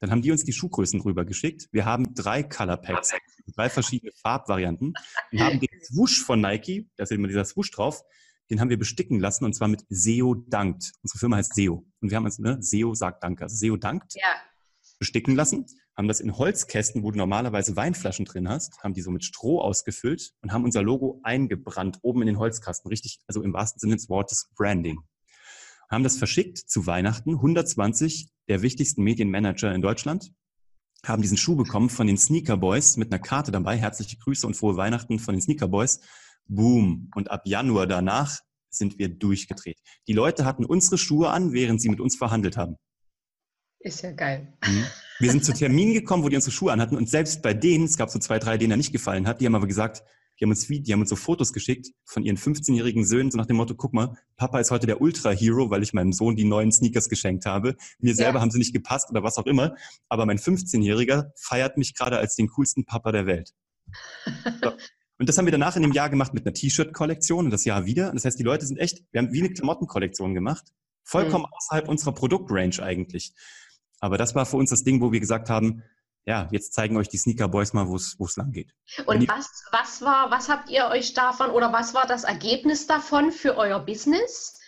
Dann haben die uns die Schuhgrößen rübergeschickt. Wir haben drei Color Packs, drei verschiedene Farbvarianten. Wir haben den Swoosh von Nike, da ist immer dieser Swoosh drauf, den haben wir besticken lassen und zwar mit SEO dankt. Unsere Firma heißt SEO. Und wir haben uns, ne, SEO sagt Danke. Also SEO dankt. Ja. Besticken lassen, haben das in Holzkästen, wo du normalerweise Weinflaschen drin hast, haben die so mit Stroh ausgefüllt und haben unser Logo eingebrannt oben in den Holzkasten. Richtig, also im wahrsten Sinne des Wortes Branding haben das verschickt zu Weihnachten. 120 der wichtigsten Medienmanager in Deutschland haben diesen Schuh bekommen von den Sneaker Boys mit einer Karte dabei. Herzliche Grüße und frohe Weihnachten von den Sneaker Boys. Boom. Und ab Januar danach sind wir durchgedreht. Die Leute hatten unsere Schuhe an, während sie mit uns verhandelt haben. Ist ja geil. Mhm. Wir sind zu [laughs] Terminen gekommen, wo die unsere Schuhe anhatten und selbst bei denen, es gab so zwei, drei, denen er nicht gefallen hat, die haben aber gesagt, die haben uns, die haben uns so Fotos geschickt von ihren 15-jährigen Söhnen, so nach dem Motto, guck mal, Papa ist heute der Ultra-Hero, weil ich meinem Sohn die neuen Sneakers geschenkt habe. Mir selber ja. haben sie nicht gepasst oder was auch immer. Aber mein 15-Jähriger feiert mich gerade als den coolsten Papa der Welt. So. [laughs] Und das haben wir danach in dem Jahr gemacht mit einer T-Shirt-Kollektion und das Jahr wieder. Das heißt, die Leute sind echt, wir haben wie eine Klamottenkollektion gemacht. Vollkommen mhm. außerhalb unserer Produktrange eigentlich. Aber das war für uns das Ding, wo wir gesagt haben, ja, jetzt zeigen euch die Sneaker Boys mal, wo es lang geht. Und was, was war, was habt ihr euch davon oder was war das Ergebnis davon für euer Business?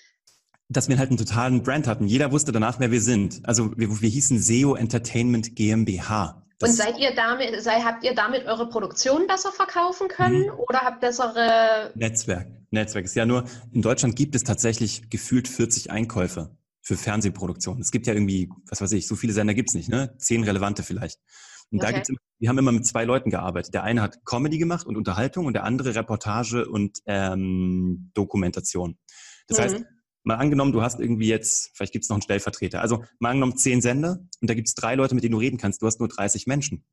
Dass wir halt einen totalen Brand hatten. Jeder wusste danach, wer wir sind. Also wir, wir hießen SEO Entertainment GmbH. Das und seid ihr damit, sei, habt ihr damit eure Produktion besser verkaufen können mhm. oder habt bessere Netzwerk? Netzwerk ist ja nur, in Deutschland gibt es tatsächlich gefühlt 40 Einkäufer für Fernsehproduktion. Es gibt ja irgendwie, was weiß ich, so viele Sender gibt's nicht, ne? Zehn relevante vielleicht. Und okay. da gibt's, wir haben immer mit zwei Leuten gearbeitet. Der eine hat Comedy gemacht und Unterhaltung und der andere Reportage und ähm, Dokumentation. Das mhm. heißt, mal angenommen, du hast irgendwie jetzt, vielleicht gibt's noch einen Stellvertreter. Also mal angenommen zehn Sender und da gibt's drei Leute, mit denen du reden kannst. Du hast nur 30 Menschen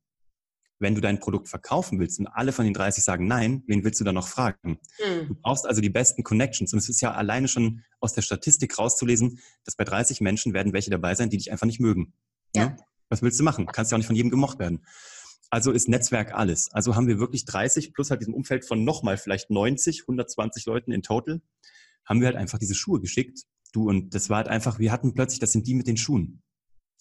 wenn du dein Produkt verkaufen willst und alle von den 30 sagen nein, wen willst du da noch fragen? Mhm. Du brauchst also die besten Connections. Und es ist ja alleine schon aus der Statistik rauszulesen, dass bei 30 Menschen werden welche dabei sein, die dich einfach nicht mögen. Ja. Ne? Was willst du machen? Kannst ja auch nicht von jedem gemocht werden. Also ist Netzwerk alles. Also haben wir wirklich 30 plus halt diesem Umfeld von nochmal vielleicht 90, 120 Leuten in total, haben wir halt einfach diese Schuhe geschickt. Du und das war halt einfach, wir hatten plötzlich, das sind die mit den Schuhen.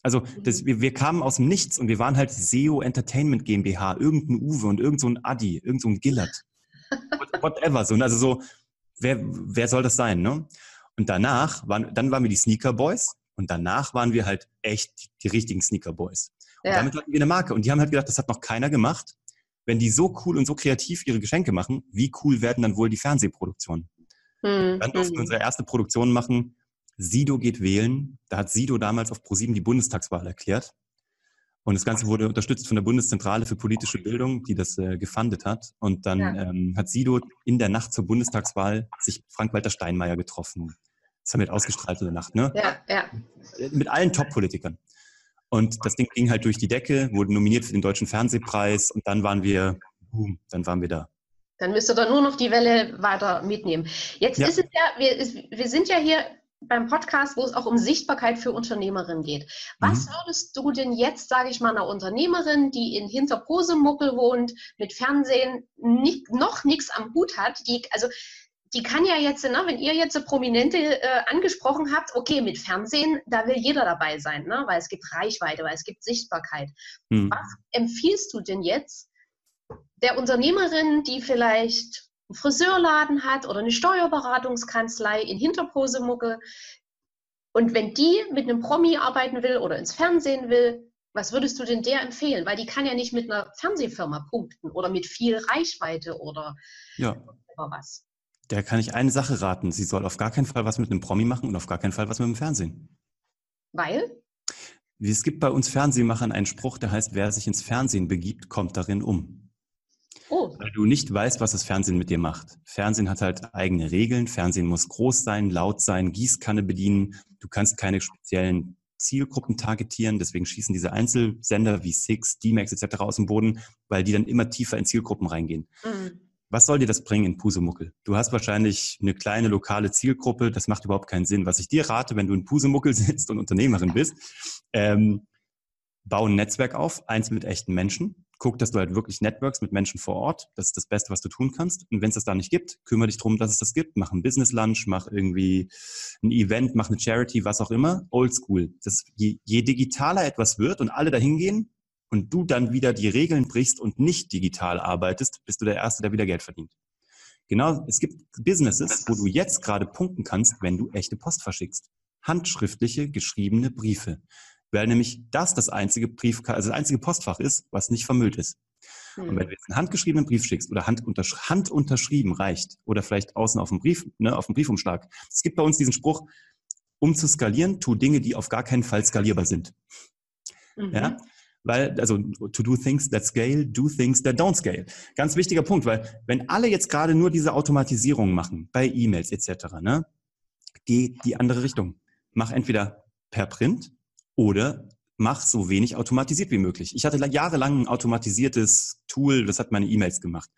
Also das, wir, wir kamen aus dem Nichts und wir waren halt SEO Entertainment GmbH, irgendein Uwe und irgend so ein Adi, irgend so ein Gillard. Whatever. So, also so, wer, wer soll das sein, ne? Und danach waren, dann waren wir die Sneaker Boys und danach waren wir halt echt die, richtigen Sneaker Boys. Und ja. damit hatten wir eine Marke. Und die haben halt gedacht, das hat noch keiner gemacht. Wenn die so cool und so kreativ ihre Geschenke machen, wie cool werden dann wohl die Fernsehproduktionen? Hm. Dann durften wir hm. unsere erste Produktion machen Sido geht wählen. Da hat Sido damals auf ProSieben die Bundestagswahl erklärt. Und das Ganze wurde unterstützt von der Bundeszentrale für politische Bildung, die das äh, gefundet hat. Und dann ja. ähm, hat Sido in der Nacht zur Bundestagswahl sich Frank-Walter Steinmeier getroffen. Das haben wir ausgestrahlt in der Nacht, ne? Ja, ja. Mit allen Top-Politikern. Und das Ding ging halt durch die Decke, wurde nominiert für den Deutschen Fernsehpreis und dann waren wir, boom, dann waren wir da. Dann müsst ihr da nur noch die Welle weiter mitnehmen. Jetzt ja. ist es ja, wir, wir sind ja hier beim Podcast, wo es auch um Sichtbarkeit für Unternehmerinnen geht. Was mhm. würdest du denn jetzt, sage ich mal, einer Unternehmerin, die in Hinterposemuckel wohnt, mit Fernsehen nicht, noch nichts am Hut hat, die, also die kann ja jetzt, ne, wenn ihr jetzt eine Prominente äh, angesprochen habt, okay, mit Fernsehen, da will jeder dabei sein, ne, weil es gibt Reichweite, weil es gibt Sichtbarkeit. Mhm. Was empfiehlst du denn jetzt der Unternehmerin, die vielleicht einen Friseurladen hat oder eine Steuerberatungskanzlei in Hinterposemucke. Und wenn die mit einem Promi arbeiten will oder ins Fernsehen will, was würdest du denn der empfehlen? Weil die kann ja nicht mit einer Fernsehfirma punkten oder mit viel Reichweite oder ja. was. Der kann ich eine Sache raten. Sie soll auf gar keinen Fall was mit einem Promi machen und auf gar keinen Fall was mit dem Fernsehen. Weil? Es gibt bei uns Fernsehmachern einen Spruch, der heißt, wer sich ins Fernsehen begibt, kommt darin um. Oh? Weil du nicht weißt, was das Fernsehen mit dir macht. Fernsehen hat halt eigene Regeln. Fernsehen muss groß sein, laut sein, Gießkanne bedienen. Du kannst keine speziellen Zielgruppen targetieren. Deswegen schießen diese Einzelsender wie Six, D-Max etc. aus dem Boden, weil die dann immer tiefer in Zielgruppen reingehen. Mhm. Was soll dir das bringen in Pusemuckel? Du hast wahrscheinlich eine kleine lokale Zielgruppe. Das macht überhaupt keinen Sinn. Was ich dir rate, wenn du in Pusemuckel [laughs] sitzt und Unternehmerin bist, ähm, bau ein Netzwerk auf, eins mit echten Menschen. Guck, dass du halt wirklich Networks mit Menschen vor Ort. Das ist das Beste, was du tun kannst. Und wenn es das da nicht gibt, kümmere dich darum, dass es das gibt. Mach ein Business Lunch, mach irgendwie ein Event, mach eine Charity, was auch immer. Oldschool. Je, je digitaler etwas wird und alle dahin gehen und du dann wieder die Regeln brichst und nicht digital arbeitest, bist du der Erste, der wieder Geld verdient. Genau, es gibt Businesses, wo du jetzt gerade punkten kannst, wenn du echte Post verschickst. Handschriftliche, geschriebene Briefe weil nämlich das das einzige Brief, also das einzige Postfach ist, was nicht vermüllt ist. Hm. Und wenn du jetzt einen handgeschriebenen Brief schickst oder handuntersch handunterschrieben reicht oder vielleicht außen auf dem Brief, ne, auf dem Briefumschlag. Es gibt bei uns diesen Spruch, um zu skalieren, tu Dinge, die auf gar keinen Fall skalierbar sind. Mhm. Ja? Weil, also, to do things that scale, do things that don't scale. Ganz wichtiger Punkt, weil wenn alle jetzt gerade nur diese Automatisierung machen, bei E-Mails etc., ne, geh die andere Richtung. Mach entweder per Print oder mach so wenig automatisiert wie möglich. Ich hatte jahrelang ein automatisiertes Tool, das hat meine E-Mails gemacht.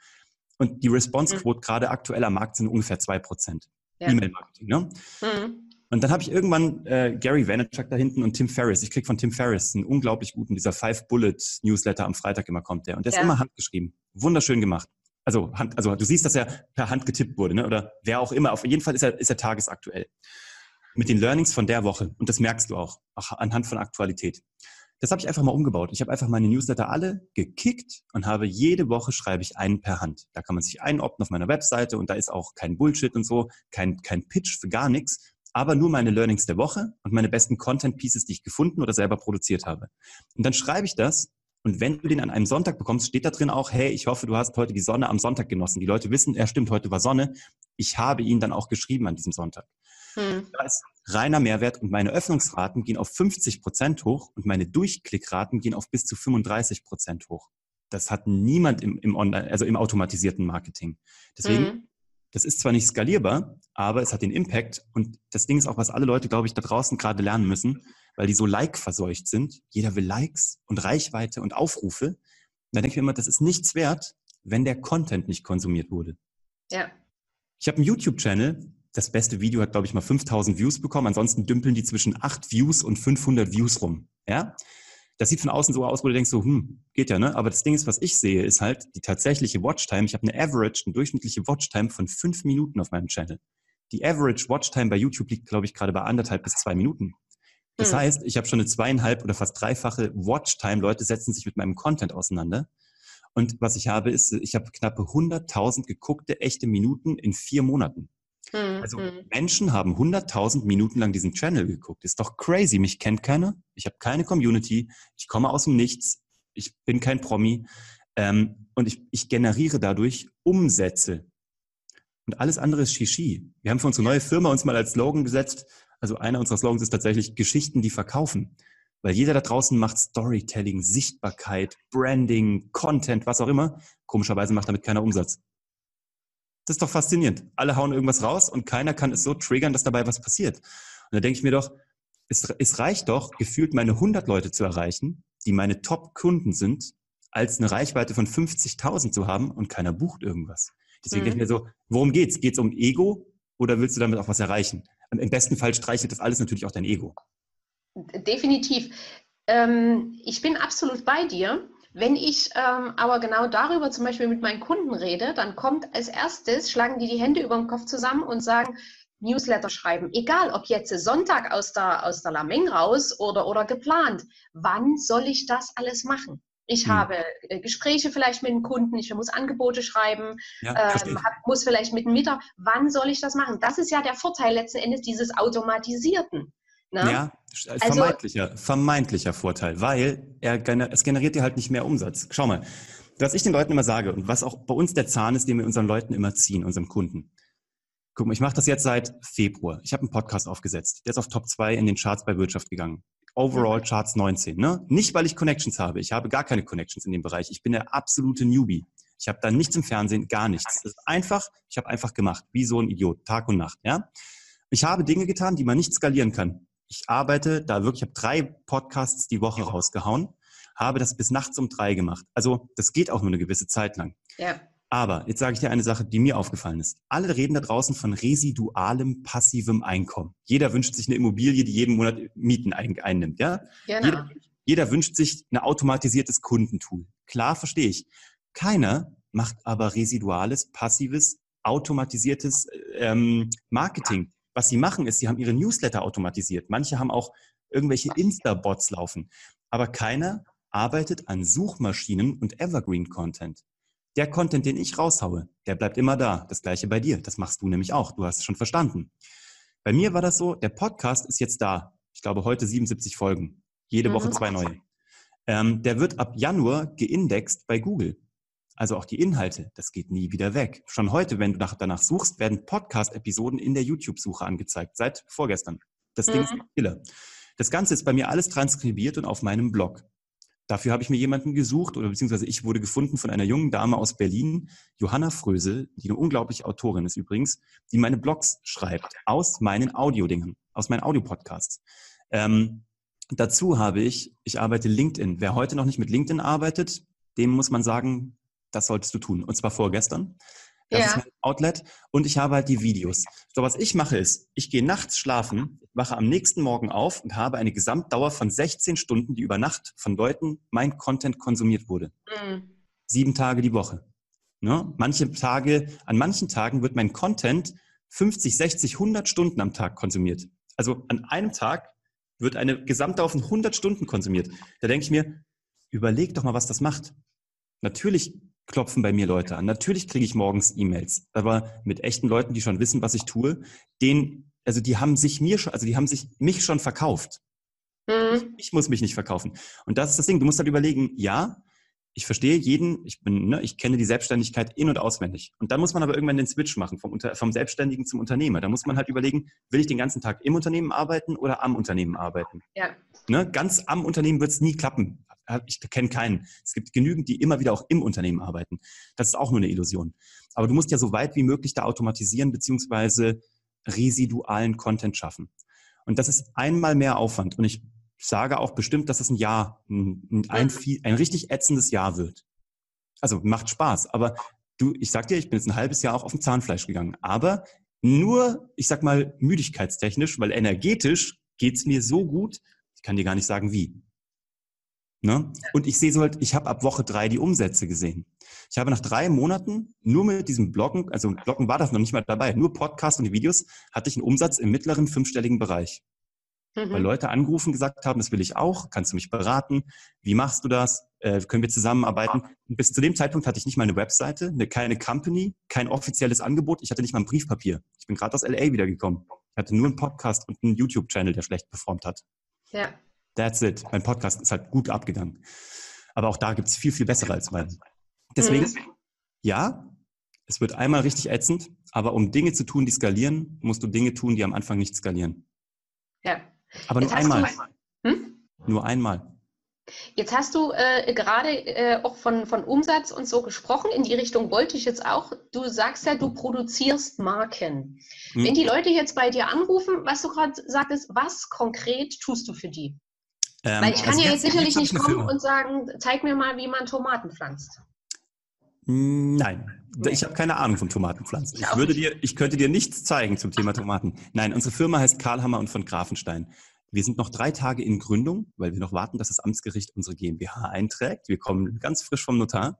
Und die Response-Quote mhm. gerade aktuell am Markt sind ungefähr zwei Prozent. Ja. E-Mail-Marketing, ne? Mhm. Und dann habe ich irgendwann äh, Gary Vaynerchuk da hinten und Tim Ferriss. Ich krieg von Tim Ferriss einen unglaublich guten, dieser Five-Bullet-Newsletter am Freitag immer kommt der. Und der ist ja. immer handgeschrieben. Wunderschön gemacht. Also, Hand, also du siehst, dass er per Hand getippt wurde, ne? oder wer auch immer. Auf jeden Fall ist er, ist er tagesaktuell mit den Learnings von der Woche. Und das merkst du auch, auch anhand von Aktualität. Das habe ich einfach mal umgebaut. Ich habe einfach meine Newsletter alle gekickt und habe jede Woche schreibe ich einen per Hand. Da kann man sich einopten auf meiner Webseite und da ist auch kein Bullshit und so, kein, kein Pitch für gar nichts, aber nur meine Learnings der Woche und meine besten Content Pieces, die ich gefunden oder selber produziert habe. Und dann schreibe ich das und wenn du den an einem Sonntag bekommst, steht da drin auch, hey, ich hoffe, du hast heute die Sonne am Sonntag genossen. Die Leute wissen, ja stimmt, heute war Sonne. Ich habe ihn dann auch geschrieben an diesem Sonntag. Hm. Da ist reiner Mehrwert und meine Öffnungsraten gehen auf 50 Prozent hoch und meine Durchklickraten gehen auf bis zu 35 Prozent hoch. Das hat niemand im, im Online, also im automatisierten Marketing. Deswegen, hm. Das ist zwar nicht skalierbar, aber es hat den Impact und das Ding ist auch, was alle Leute, glaube ich, da draußen gerade lernen müssen, weil die so Like-verseucht sind. Jeder will Likes und Reichweite und Aufrufe. da denke ich mir immer, das ist nichts wert, wenn der Content nicht konsumiert wurde. Ja. Ich habe einen YouTube-Channel, das beste Video hat, glaube ich, mal 5000 Views bekommen. Ansonsten dümpeln die zwischen 8 Views und 500 Views rum. Ja? Das sieht von außen so aus, wo du denkst so, hm, geht ja, ne? Aber das Ding ist, was ich sehe, ist halt die tatsächliche Watchtime. Ich habe eine Average, eine durchschnittliche Watchtime von fünf Minuten auf meinem Channel. Die Average Watchtime bei YouTube liegt, glaube ich, gerade bei anderthalb bis zwei Minuten. Das hm. heißt, ich habe schon eine zweieinhalb oder fast dreifache Watchtime. Leute setzen sich mit meinem Content auseinander. Und was ich habe, ist, ich habe knappe 100.000 geguckte echte Minuten in vier Monaten. Mhm. Also hm. Menschen haben 100.000 Minuten lang diesen Channel geguckt. Ist doch crazy. Mich kennt keiner. Ich habe keine Community. Ich komme aus dem Nichts. Ich bin kein Promi. Ähm, und ich, ich generiere dadurch Umsätze. Und alles andere ist Shishi. Wir haben für unsere neue Firma uns mal als Slogan gesetzt. Also einer unserer Slogans ist tatsächlich Geschichten, die verkaufen. Weil jeder da draußen macht Storytelling, Sichtbarkeit, Branding, Content, was auch immer. Komischerweise macht damit keiner Umsatz. Das ist doch faszinierend. Alle hauen irgendwas raus und keiner kann es so triggern, dass dabei was passiert. Und da denke ich mir doch, es, es reicht doch, gefühlt meine 100 Leute zu erreichen, die meine Top-Kunden sind, als eine Reichweite von 50.000 zu haben und keiner bucht irgendwas. Deswegen mhm. denke ich mir so, worum geht's? Geht's um Ego oder willst du damit auch was erreichen? Im besten Fall streichelt das alles natürlich auch dein Ego. Definitiv. Ähm, ich bin absolut bei dir. Wenn ich ähm, aber genau darüber zum Beispiel mit meinen Kunden rede, dann kommt als erstes, schlagen die die Hände über den Kopf zusammen und sagen, Newsletter schreiben, egal ob jetzt Sonntag aus der, aus der Lameng raus oder, oder geplant. Wann soll ich das alles machen? Ich hm. habe äh, Gespräche vielleicht mit dem Kunden, ich muss Angebote schreiben, ja, ähm, hab, muss vielleicht mit dem Mitarbeiter. Wann soll ich das machen? Das ist ja der Vorteil letzten Endes dieses Automatisierten. Ne? Ja, also, vermeintlicher, vermeintlicher Vorteil, weil er, es generiert dir halt nicht mehr Umsatz. Schau mal, was ich den Leuten immer sage und was auch bei uns der Zahn ist, den wir unseren Leuten immer ziehen, unserem Kunden. Guck mal, ich mache das jetzt seit Februar. Ich habe einen Podcast aufgesetzt. Der ist auf Top 2 in den Charts bei Wirtschaft gegangen. Overall Charts 19. Ne? Nicht, weil ich Connections habe. Ich habe gar keine Connections in dem Bereich. Ich bin der absolute Newbie. Ich habe da nichts im Fernsehen, gar nichts. Das ist einfach, ich habe einfach gemacht, wie so ein Idiot, Tag und Nacht. Ja? Ich habe Dinge getan, die man nicht skalieren kann. Ich arbeite da wirklich, ich habe drei Podcasts die Woche rausgehauen, habe das bis nachts um drei gemacht. Also das geht auch nur eine gewisse Zeit lang. Ja. Aber jetzt sage ich dir eine Sache, die mir aufgefallen ist. Alle reden da draußen von residualem passivem Einkommen. Jeder wünscht sich eine Immobilie, die jeden Monat Mieten ein, einnimmt. Ja? Genau. Jeder, jeder wünscht sich ein automatisiertes Kundentool. Klar, verstehe ich. Keiner macht aber residuales, passives, automatisiertes ähm, Marketing. Was sie machen, ist, sie haben ihre Newsletter automatisiert. Manche haben auch irgendwelche Insta-Bots laufen. Aber keiner arbeitet an Suchmaschinen und Evergreen-Content. Der Content, den ich raushaue, der bleibt immer da. Das gleiche bei dir. Das machst du nämlich auch. Du hast es schon verstanden. Bei mir war das so, der Podcast ist jetzt da. Ich glaube, heute 77 Folgen. Jede mhm. Woche zwei neue. Ähm, der wird ab Januar geindext bei Google. Also auch die Inhalte, das geht nie wieder weg. Schon heute, wenn du nach, danach suchst, werden Podcast-Episoden in der YouTube-Suche angezeigt, seit vorgestern. Das mhm. Ding ist Killer. Das Ganze ist bei mir alles transkribiert und auf meinem Blog. Dafür habe ich mir jemanden gesucht oder beziehungsweise ich wurde gefunden von einer jungen Dame aus Berlin, Johanna Frösel, die eine unglaubliche Autorin ist übrigens, die meine Blogs schreibt aus meinen Audiodingen, aus meinen Audiopodcasts. Ähm, dazu habe ich, ich arbeite LinkedIn. Wer heute noch nicht mit LinkedIn arbeitet, dem muss man sagen, das solltest du tun. Und zwar vorgestern. Das ja. ist mein Outlet. Und ich habe halt die Videos. So, was ich mache ist, ich gehe nachts schlafen, wache am nächsten Morgen auf und habe eine Gesamtdauer von 16 Stunden, die über Nacht von Leuten mein Content konsumiert wurde. Mhm. Sieben Tage die Woche. Ne? Manche Tage, an manchen Tagen wird mein Content 50, 60, 100 Stunden am Tag konsumiert. Also an einem Tag wird eine Gesamtdauer von 100 Stunden konsumiert. Da denke ich mir, überleg doch mal, was das macht. Natürlich klopfen bei mir Leute an. Natürlich kriege ich morgens E-Mails, aber mit echten Leuten, die schon wissen, was ich tue, denen, also die haben sich mir schon, also die haben sich mich schon verkauft. Mhm. Ich, ich, muss mich nicht verkaufen. Und das ist das Ding. Du musst halt überlegen, ja, ich verstehe jeden, ich bin, ne, ich kenne die Selbstständigkeit in- und auswendig. Und dann muss man aber irgendwann den Switch machen vom, vom Selbstständigen zum Unternehmer. Da muss man halt überlegen, will ich den ganzen Tag im Unternehmen arbeiten oder am Unternehmen arbeiten? Ja. Ne, ganz am Unternehmen wird es nie klappen ich kenne keinen. Es gibt genügend, die immer wieder auch im Unternehmen arbeiten. Das ist auch nur eine Illusion. Aber du musst ja so weit wie möglich da automatisieren beziehungsweise residualen Content schaffen. Und das ist einmal mehr Aufwand. Und ich sage auch bestimmt, dass es ein Jahr, ein, ein, ein richtig ätzendes Jahr wird. Also macht Spaß. Aber du, ich sag dir, ich bin jetzt ein halbes Jahr auch auf dem Zahnfleisch gegangen. Aber nur, ich sag mal, müdigkeitstechnisch, weil energetisch geht's mir so gut, ich kann dir gar nicht sagen, wie. Ne? Und ich sehe so halt, ich habe ab Woche drei die Umsätze gesehen. Ich habe nach drei Monaten nur mit diesem Bloggen, also Bloggen war das noch nicht mal dabei, nur Podcast und die Videos, hatte ich einen Umsatz im mittleren fünfstelligen Bereich. Mhm. Weil Leute angerufen gesagt haben, das will ich auch, kannst du mich beraten? Wie machst du das? Äh, können wir zusammenarbeiten? Und bis zu dem Zeitpunkt hatte ich nicht mal eine Webseite, eine, keine Company, kein offizielles Angebot, ich hatte nicht mal ein Briefpapier. Ich bin gerade aus LA wiedergekommen. Ich hatte nur einen Podcast und einen YouTube-Channel, der schlecht performt hat. Ja. That's it. Mein Podcast ist halt gut abgegangen. Aber auch da gibt es viel, viel bessere als meinen. Deswegen, mhm. ja, es wird einmal richtig ätzend, aber um Dinge zu tun, die skalieren, musst du Dinge tun, die am Anfang nicht skalieren. Ja. Aber nur einmal. Hm? Nur einmal. Jetzt hast du äh, gerade äh, auch von, von Umsatz und so gesprochen. In die Richtung wollte ich jetzt auch. Du sagst ja, du produzierst Marken. Hm. Wenn die Leute jetzt bei dir anrufen, was du gerade sagtest, was konkret tust du für die? Ähm, Weil ich kann also ja jetzt, sicherlich nicht kommen und sagen, zeig mir mal, wie man Tomaten pflanzt. Nein, nee. ich habe keine Ahnung von Tomatenpflanzen. Ich, würde dir, ich könnte dir nichts zeigen zum Thema Tomaten. Nein, unsere Firma heißt Karlhammer und von Grafenstein. Wir sind noch drei Tage in Gründung, weil wir noch warten, dass das Amtsgericht unsere GmbH einträgt. Wir kommen ganz frisch vom Notar.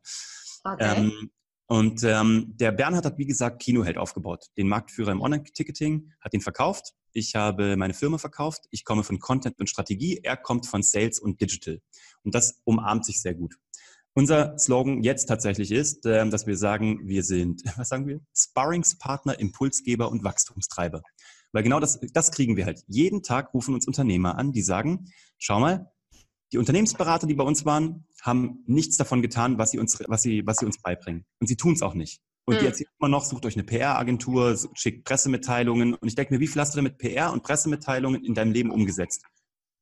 Okay. Ähm, und ähm, der Bernhard hat, wie gesagt, Kinoheld aufgebaut. Den Marktführer im Online-Ticketing, hat ihn verkauft. Ich habe meine Firma verkauft. Ich komme von Content und Strategie. Er kommt von Sales und Digital. Und das umarmt sich sehr gut. Unser Slogan jetzt tatsächlich ist, äh, dass wir sagen, wir sind, [laughs] was sagen wir? Sparringspartner, Impulsgeber und Wachstumstreiber. Weil genau das, das kriegen wir halt. Jeden Tag rufen uns Unternehmer an, die sagen, schau mal, die Unternehmensberater, die bei uns waren, haben nichts davon getan, was sie uns, was sie, was sie uns beibringen. Und sie tun es auch nicht. Und mhm. die erzählen immer noch, sucht euch eine PR-Agentur, schickt Pressemitteilungen. Und ich denke mir, wie viel hast du denn mit PR und Pressemitteilungen in deinem Leben umgesetzt?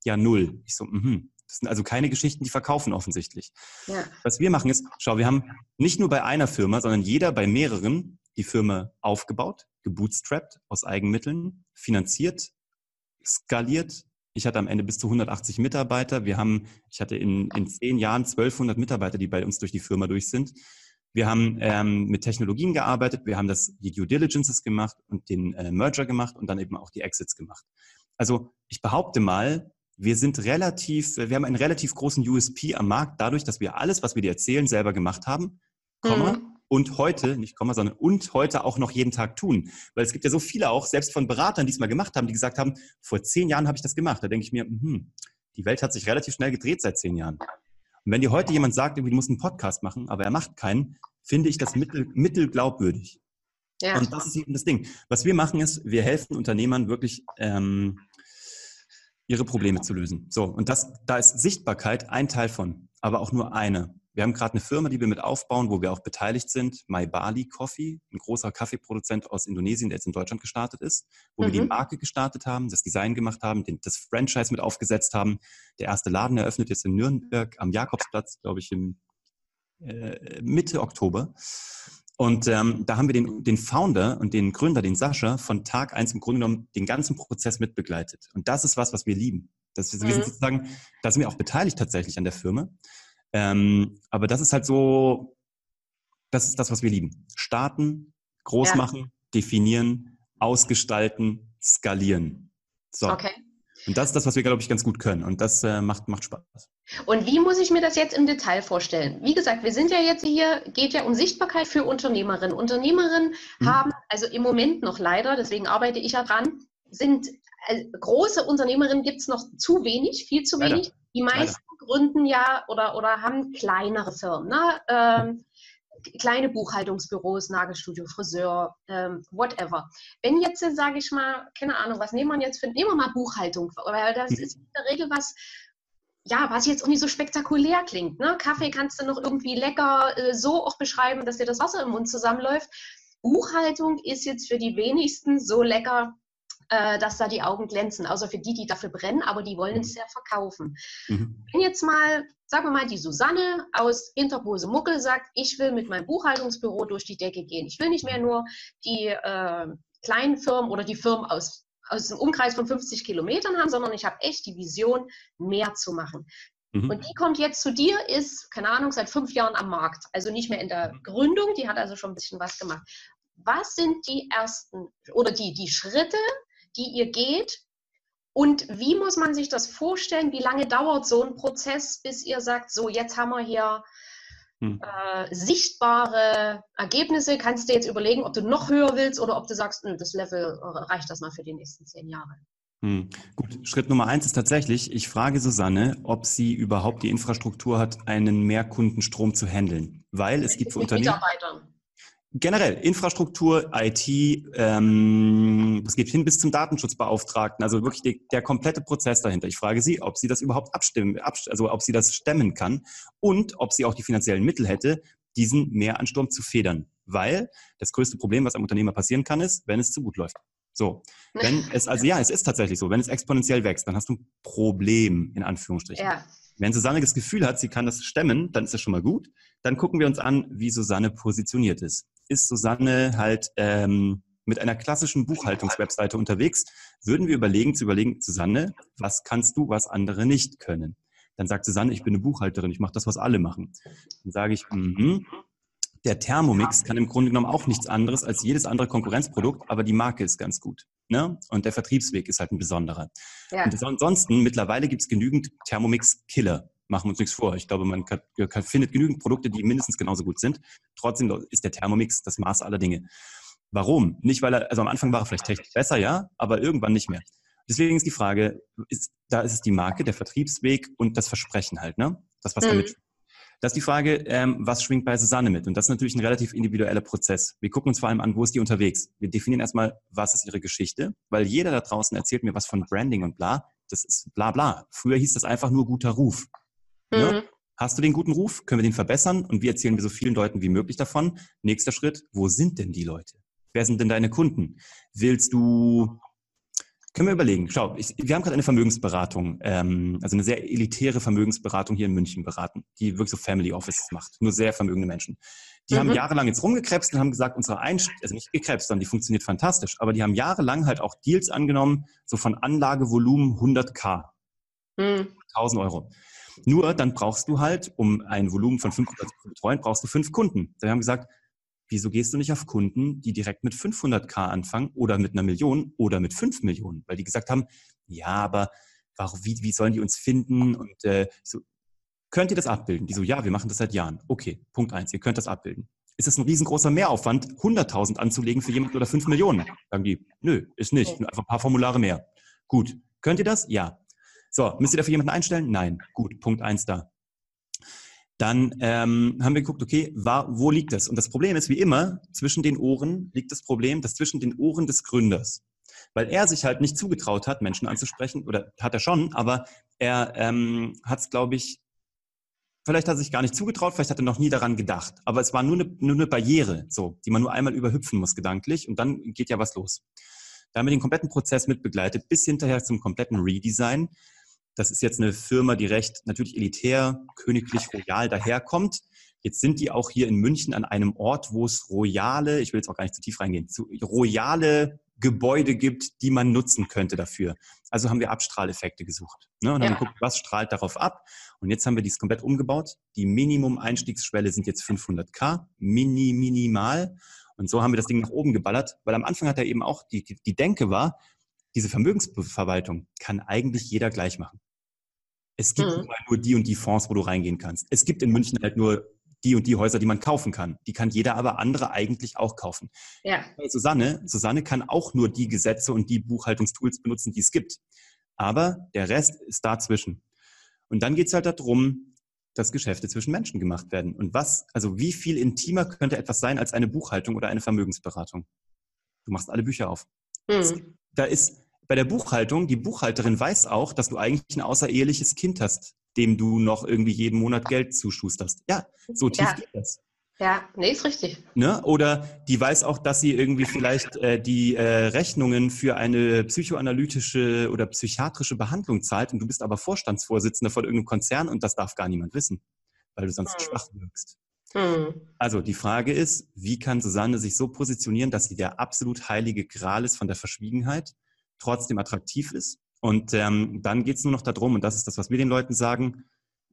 Ja, null. Ich so, mhm. Das sind also keine Geschichten, die verkaufen offensichtlich. Ja. Was wir machen ist, schau, wir haben nicht nur bei einer Firma, sondern jeder bei mehreren die Firma aufgebaut, gebootstrapped aus Eigenmitteln, finanziert, skaliert. Ich hatte am Ende bis zu 180 Mitarbeiter. Wir haben, ich hatte in, in zehn Jahren 1200 Mitarbeiter, die bei uns durch die Firma durch sind. Wir haben ähm, mit Technologien gearbeitet, wir haben das, die Due Diligences gemacht und den äh, Merger gemacht und dann eben auch die Exits gemacht. Also ich behaupte mal, wir sind relativ, wir haben einen relativ großen USP am Markt, dadurch, dass wir alles, was wir dir erzählen, selber gemacht haben, Komma, mhm. und heute, nicht Komma, sondern und heute auch noch jeden Tag tun. Weil es gibt ja so viele auch, selbst von Beratern, die es mal gemacht haben, die gesagt haben, vor zehn Jahren habe ich das gemacht. Da denke ich mir, mh, die Welt hat sich relativ schnell gedreht seit zehn Jahren. Und wenn dir heute jemand sagt, du musst einen Podcast machen, aber er macht keinen, finde ich das mittel, mittelglaubwürdig. Ja. Und das ist eben das Ding. Was wir machen ist, wir helfen Unternehmern wirklich ähm, ihre Probleme zu lösen. So, und das, da ist Sichtbarkeit ein Teil von, aber auch nur eine. Wir haben gerade eine Firma, die wir mit aufbauen, wo wir auch beteiligt sind, My Bali Coffee, ein großer Kaffeeproduzent aus Indonesien, der jetzt in Deutschland gestartet ist, wo mhm. wir die mhm. Marke gestartet haben, das Design gemacht haben, den, das Franchise mit aufgesetzt haben. Der erste Laden eröffnet jetzt in Nürnberg am Jakobsplatz, glaube ich, im äh, Mitte Oktober. Und ähm, da haben wir den, den Founder und den Gründer, den Sascha, von Tag eins im Grunde genommen den ganzen Prozess mitbegleitet. Und das ist was, was wir lieben. Das, wir sind mhm. sozusagen, da sind wir auch beteiligt tatsächlich an der Firma. Ähm, aber das ist halt so, das ist das, was wir lieben. Starten, groß ja. machen, definieren, ausgestalten, skalieren. So. Okay. Und das ist das, was wir, glaube ich, ganz gut können. Und das äh, macht, macht Spaß. Und wie muss ich mir das jetzt im Detail vorstellen? Wie gesagt, wir sind ja jetzt hier, geht ja um Sichtbarkeit für Unternehmerinnen. Unternehmerinnen mhm. haben, also im Moment noch leider, deswegen arbeite ich ja dran, sind äh, große Unternehmerinnen gibt es noch zu wenig, viel zu wenig. Leider. Die meisten Leider. gründen ja oder, oder haben kleinere Firmen, ne? ähm, kleine Buchhaltungsbüros, Nagelstudio, Friseur, ähm, whatever. Wenn jetzt, sage ich mal, keine Ahnung, was nehmen wir jetzt für, nehmen wir mal Buchhaltung, weil das mhm. ist in der Regel was, ja, was jetzt auch nicht so spektakulär klingt. Ne? Kaffee kannst du noch irgendwie lecker äh, so auch beschreiben, dass dir das Wasser im Mund zusammenläuft. Buchhaltung ist jetzt für die wenigsten so lecker, äh, dass da die Augen glänzen, außer für die, die dafür brennen, aber die wollen es mhm. ja verkaufen. Mhm. Wenn jetzt mal, sagen wir mal, die Susanne aus Interpose Muckel sagt, ich will mit meinem Buchhaltungsbüro durch die Decke gehen. Ich will nicht mehr nur die äh, kleinen Firmen oder die Firmen aus aus dem Umkreis von 50 Kilometern haben, sondern ich habe echt die Vision, mehr zu machen. Mhm. Und die kommt jetzt zu dir, ist, keine Ahnung, seit fünf Jahren am Markt. Also nicht mehr in der mhm. Gründung, die hat also schon ein bisschen was gemacht. Was sind die ersten oder die, die Schritte, die ihr geht. Und wie muss man sich das vorstellen? Wie lange dauert so ein Prozess, bis ihr sagt, so jetzt haben wir hier hm. äh, sichtbare Ergebnisse? Kannst du jetzt überlegen, ob du noch höher willst oder ob du sagst, das Level reicht das mal für die nächsten zehn Jahre? Hm. Gut, Schritt Nummer eins ist tatsächlich, ich frage Susanne, ob sie überhaupt die Infrastruktur hat, einen Mehrkundenstrom zu handeln. Weil es gibt für Unternehmen. Mitarbeitern generell Infrastruktur, IT, ähm, es geht hin bis zum Datenschutzbeauftragten, also wirklich die, der komplette Prozess dahinter. Ich frage Sie, ob sie das überhaupt abstimmen, also ob sie das stemmen kann und ob sie auch die finanziellen Mittel hätte, diesen Mehransturm zu federn. Weil das größte Problem, was einem Unternehmer passieren kann, ist, wenn es zu gut läuft. So, wenn [laughs] es, also ja, es ist tatsächlich so, wenn es exponentiell wächst, dann hast du ein Problem, in Anführungsstrichen. Ja. Wenn Susanne das Gefühl hat, sie kann das stemmen, dann ist das schon mal gut. Dann gucken wir uns an, wie Susanne positioniert ist ist Susanne halt ähm, mit einer klassischen Buchhaltungswebseite unterwegs, würden wir überlegen, zu überlegen, Susanne, was kannst du, was andere nicht können? Dann sagt Susanne, ich bin eine Buchhalterin, ich mache das, was alle machen. Dann sage ich, mhm. Der Thermomix kann im Grunde genommen auch nichts anderes als jedes andere Konkurrenzprodukt, aber die Marke ist ganz gut. Ne? Und der Vertriebsweg ist halt ein besonderer. Ja. Und ansonsten, mittlerweile gibt es genügend Thermomix-Killer machen wir uns nichts vor. Ich glaube, man kann, kann, findet genügend Produkte, die mindestens genauso gut sind. Trotzdem ist der Thermomix das Maß aller Dinge. Warum? Nicht, weil er, also am Anfang war er vielleicht technisch besser, ja, aber irgendwann nicht mehr. Deswegen ist die Frage, ist, da ist es die Marke, der Vertriebsweg und das Versprechen halt, ne? Das, was mhm. damit das ist die Frage, ähm, was schwingt bei Susanne mit? Und das ist natürlich ein relativ individueller Prozess. Wir gucken uns vor allem an, wo ist die unterwegs? Wir definieren erstmal, was ist ihre Geschichte, weil jeder da draußen erzählt mir was von Branding und bla. Das ist bla bla. Früher hieß das einfach nur guter Ruf. Ne? Mhm. Ne? Hast du den guten Ruf? Können wir den verbessern? Und wir erzählen wir so vielen Leuten wie möglich davon. Nächster Schritt, wo sind denn die Leute? Wer sind denn deine Kunden? Willst du Können wir überlegen. Schau, ich, wir haben gerade eine Vermögensberatung, ähm, also eine sehr elitäre Vermögensberatung hier in München beraten, die wirklich so Family Offices macht. Nur sehr vermögende Menschen. Die mhm. haben jahrelang jetzt rumgekrebst und haben gesagt, unsere Einstellung, also nicht gekrebst, sondern die funktioniert fantastisch, aber die haben jahrelang halt auch Deals angenommen, so von Anlagevolumen 100k. Mhm. 1000 Euro. Nur dann brauchst du halt, um ein Volumen von 500 zu betreuen, brauchst du fünf Kunden. Da haben gesagt, wieso gehst du nicht auf Kunden, die direkt mit 500k anfangen oder mit einer Million oder mit 5 Millionen? Weil die gesagt haben, ja, aber warum, wie, wie sollen die uns finden? Und äh, so, könnt ihr das abbilden? Die so, ja, wir machen das seit Jahren. Okay, Punkt eins, ihr könnt das abbilden. Ist es ein riesengroßer Mehraufwand, 100.000 anzulegen für jemanden oder 5 Millionen? Sagen die, nö, ist nicht, einfach ein paar Formulare mehr. Gut, könnt ihr das? Ja. So, müsst ihr dafür jemanden einstellen? Nein. Gut, Punkt eins da. Dann ähm, haben wir geguckt, okay, war, wo liegt das? Und das Problem ist, wie immer, zwischen den Ohren liegt das Problem, dass zwischen den Ohren des Gründers. Weil er sich halt nicht zugetraut hat, Menschen anzusprechen, oder hat er schon, aber er ähm, hat es, glaube ich, vielleicht hat er sich gar nicht zugetraut, vielleicht hat er noch nie daran gedacht. Aber es war nur eine, nur eine Barriere, so, die man nur einmal überhüpfen muss gedanklich und dann geht ja was los. Da haben wir den kompletten Prozess mitbegleitet, bis hinterher zum kompletten Redesign. Das ist jetzt eine Firma, die recht natürlich elitär, königlich, royal daherkommt. Jetzt sind die auch hier in München an einem Ort, wo es royale, ich will jetzt auch gar nicht zu tief reingehen, zu, royale Gebäude gibt, die man nutzen könnte dafür. Also haben wir Abstrahleffekte gesucht ne, und haben ja. geguckt, was strahlt darauf ab. Und jetzt haben wir dies komplett umgebaut. Die Minimum-Einstiegsschwelle sind jetzt 500k, mini, minimal. Und so haben wir das Ding nach oben geballert, weil am Anfang hat er eben auch, die, die, die Denke war, diese Vermögensverwaltung kann eigentlich jeder gleich machen. Es gibt mhm. nur die und die Fonds, wo du reingehen kannst. Es gibt in München halt nur die und die Häuser, die man kaufen kann. Die kann jeder aber andere eigentlich auch kaufen. Ja. Susanne, Susanne kann auch nur die Gesetze und die Buchhaltungstools benutzen, die es gibt. Aber der Rest ist dazwischen. Und dann geht es halt darum, dass Geschäfte zwischen Menschen gemacht werden. Und was, also wie viel intimer könnte etwas sein als eine Buchhaltung oder eine Vermögensberatung? Du machst alle Bücher auf. Mhm. Da ist bei der Buchhaltung, die Buchhalterin weiß auch, dass du eigentlich ein außereheliches Kind hast, dem du noch irgendwie jeden Monat Geld zuschusterst. Ja, so tief ja. geht das. Ja, nee, ist richtig. Ne? Oder die weiß auch, dass sie irgendwie vielleicht äh, die äh, Rechnungen für eine psychoanalytische oder psychiatrische Behandlung zahlt und du bist aber Vorstandsvorsitzender von irgendeinem Konzern und das darf gar niemand wissen, weil du sonst hm. schwach wirkst. Hm. Also die Frage ist, wie kann Susanne sich so positionieren, dass sie der absolut heilige Gral ist von der Verschwiegenheit trotzdem attraktiv ist. Und ähm, dann geht es nur noch darum, und das ist das, was wir den Leuten sagen,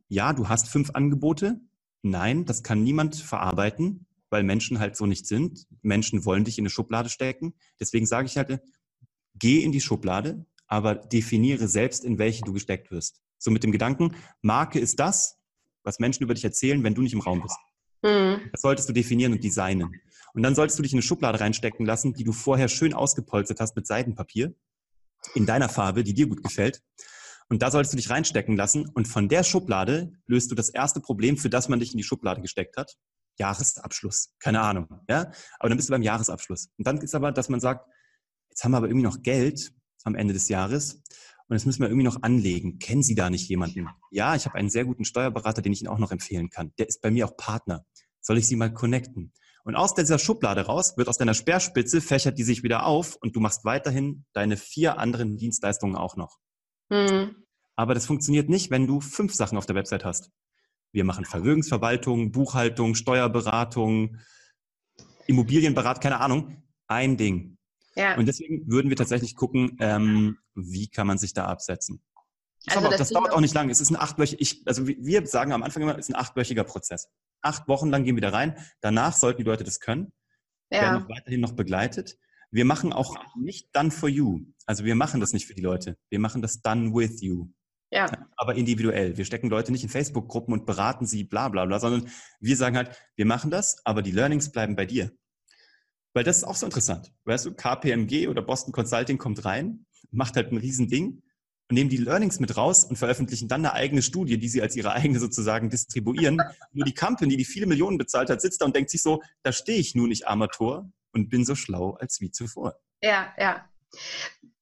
ja, du hast fünf Angebote. Nein, das kann niemand verarbeiten, weil Menschen halt so nicht sind. Menschen wollen dich in eine Schublade stecken. Deswegen sage ich halt, geh in die Schublade, aber definiere selbst, in welche du gesteckt wirst. So mit dem Gedanken, Marke ist das, was Menschen über dich erzählen, wenn du nicht im Raum bist. Mhm. Das solltest du definieren und designen. Und dann solltest du dich in eine Schublade reinstecken lassen, die du vorher schön ausgepolstert hast mit Seidenpapier in deiner Farbe, die dir gut gefällt. Und da solltest du dich reinstecken lassen. Und von der Schublade löst du das erste Problem, für das man dich in die Schublade gesteckt hat. Jahresabschluss. Keine Ahnung. Ja? Aber dann bist du beim Jahresabschluss. Und dann ist aber, dass man sagt, jetzt haben wir aber irgendwie noch Geld am Ende des Jahres. Und das müssen wir irgendwie noch anlegen. Kennen Sie da nicht jemanden? Ja, ich habe einen sehr guten Steuerberater, den ich Ihnen auch noch empfehlen kann. Der ist bei mir auch Partner. Soll ich Sie mal connecten? Und aus dieser Schublade raus wird aus deiner Speerspitze, fächert die sich wieder auf und du machst weiterhin deine vier anderen Dienstleistungen auch noch. Mhm. Aber das funktioniert nicht, wenn du fünf Sachen auf der Website hast. Wir machen Vermögensverwaltung, Buchhaltung, Steuerberatung, Immobilienberat, keine Ahnung. Ein Ding. Ja. Und deswegen würden wir tatsächlich gucken, ähm, wie kann man sich da absetzen. Das, also das, das dauert auch nicht lang. Es ist ein achtwöchiger, also wir sagen am Anfang immer, es ist ein achtwöchiger Prozess acht Wochen lang gehen wir da rein. Danach sollten die Leute das können. Ja. Werden auch weiterhin noch begleitet. Wir machen auch nicht done for you. Also wir machen das nicht für die Leute. Wir machen das done with you. Ja. Aber individuell. Wir stecken Leute nicht in Facebook-Gruppen und beraten sie, bla bla bla, sondern wir sagen halt, wir machen das, aber die Learnings bleiben bei dir. Weil das ist auch so interessant. Weißt du, KPMG oder Boston Consulting kommt rein, macht halt ein Riesending und nehmen die Learnings mit raus und veröffentlichen dann eine eigene Studie, die sie als ihre eigene sozusagen distribuieren. [laughs] Nur die Company, die viele Millionen bezahlt hat, sitzt da und denkt sich so, da stehe ich nun nicht Amateur und bin so schlau als wie zuvor. Ja, ja.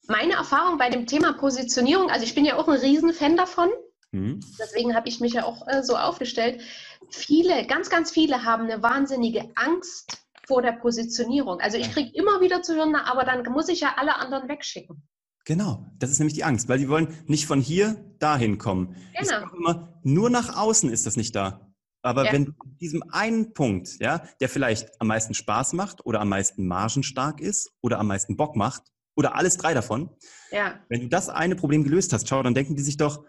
Meine Erfahrung bei dem Thema Positionierung, also ich bin ja auch ein Riesenfan davon. Mhm. Deswegen habe ich mich ja auch äh, so aufgestellt. Viele, ganz, ganz viele haben eine wahnsinnige Angst vor der Positionierung. Also ich kriege immer wieder zu hören, aber dann muss ich ja alle anderen wegschicken. Genau, das ist nämlich die Angst, weil die wollen nicht von hier dahin kommen. Genau. Immer, nur nach außen ist das nicht da. Aber ja. wenn diesem einen Punkt, ja, der vielleicht am meisten Spaß macht oder am meisten margenstark ist oder am meisten Bock macht oder alles drei davon, ja. wenn du das eine Problem gelöst hast, schau, dann denken die sich doch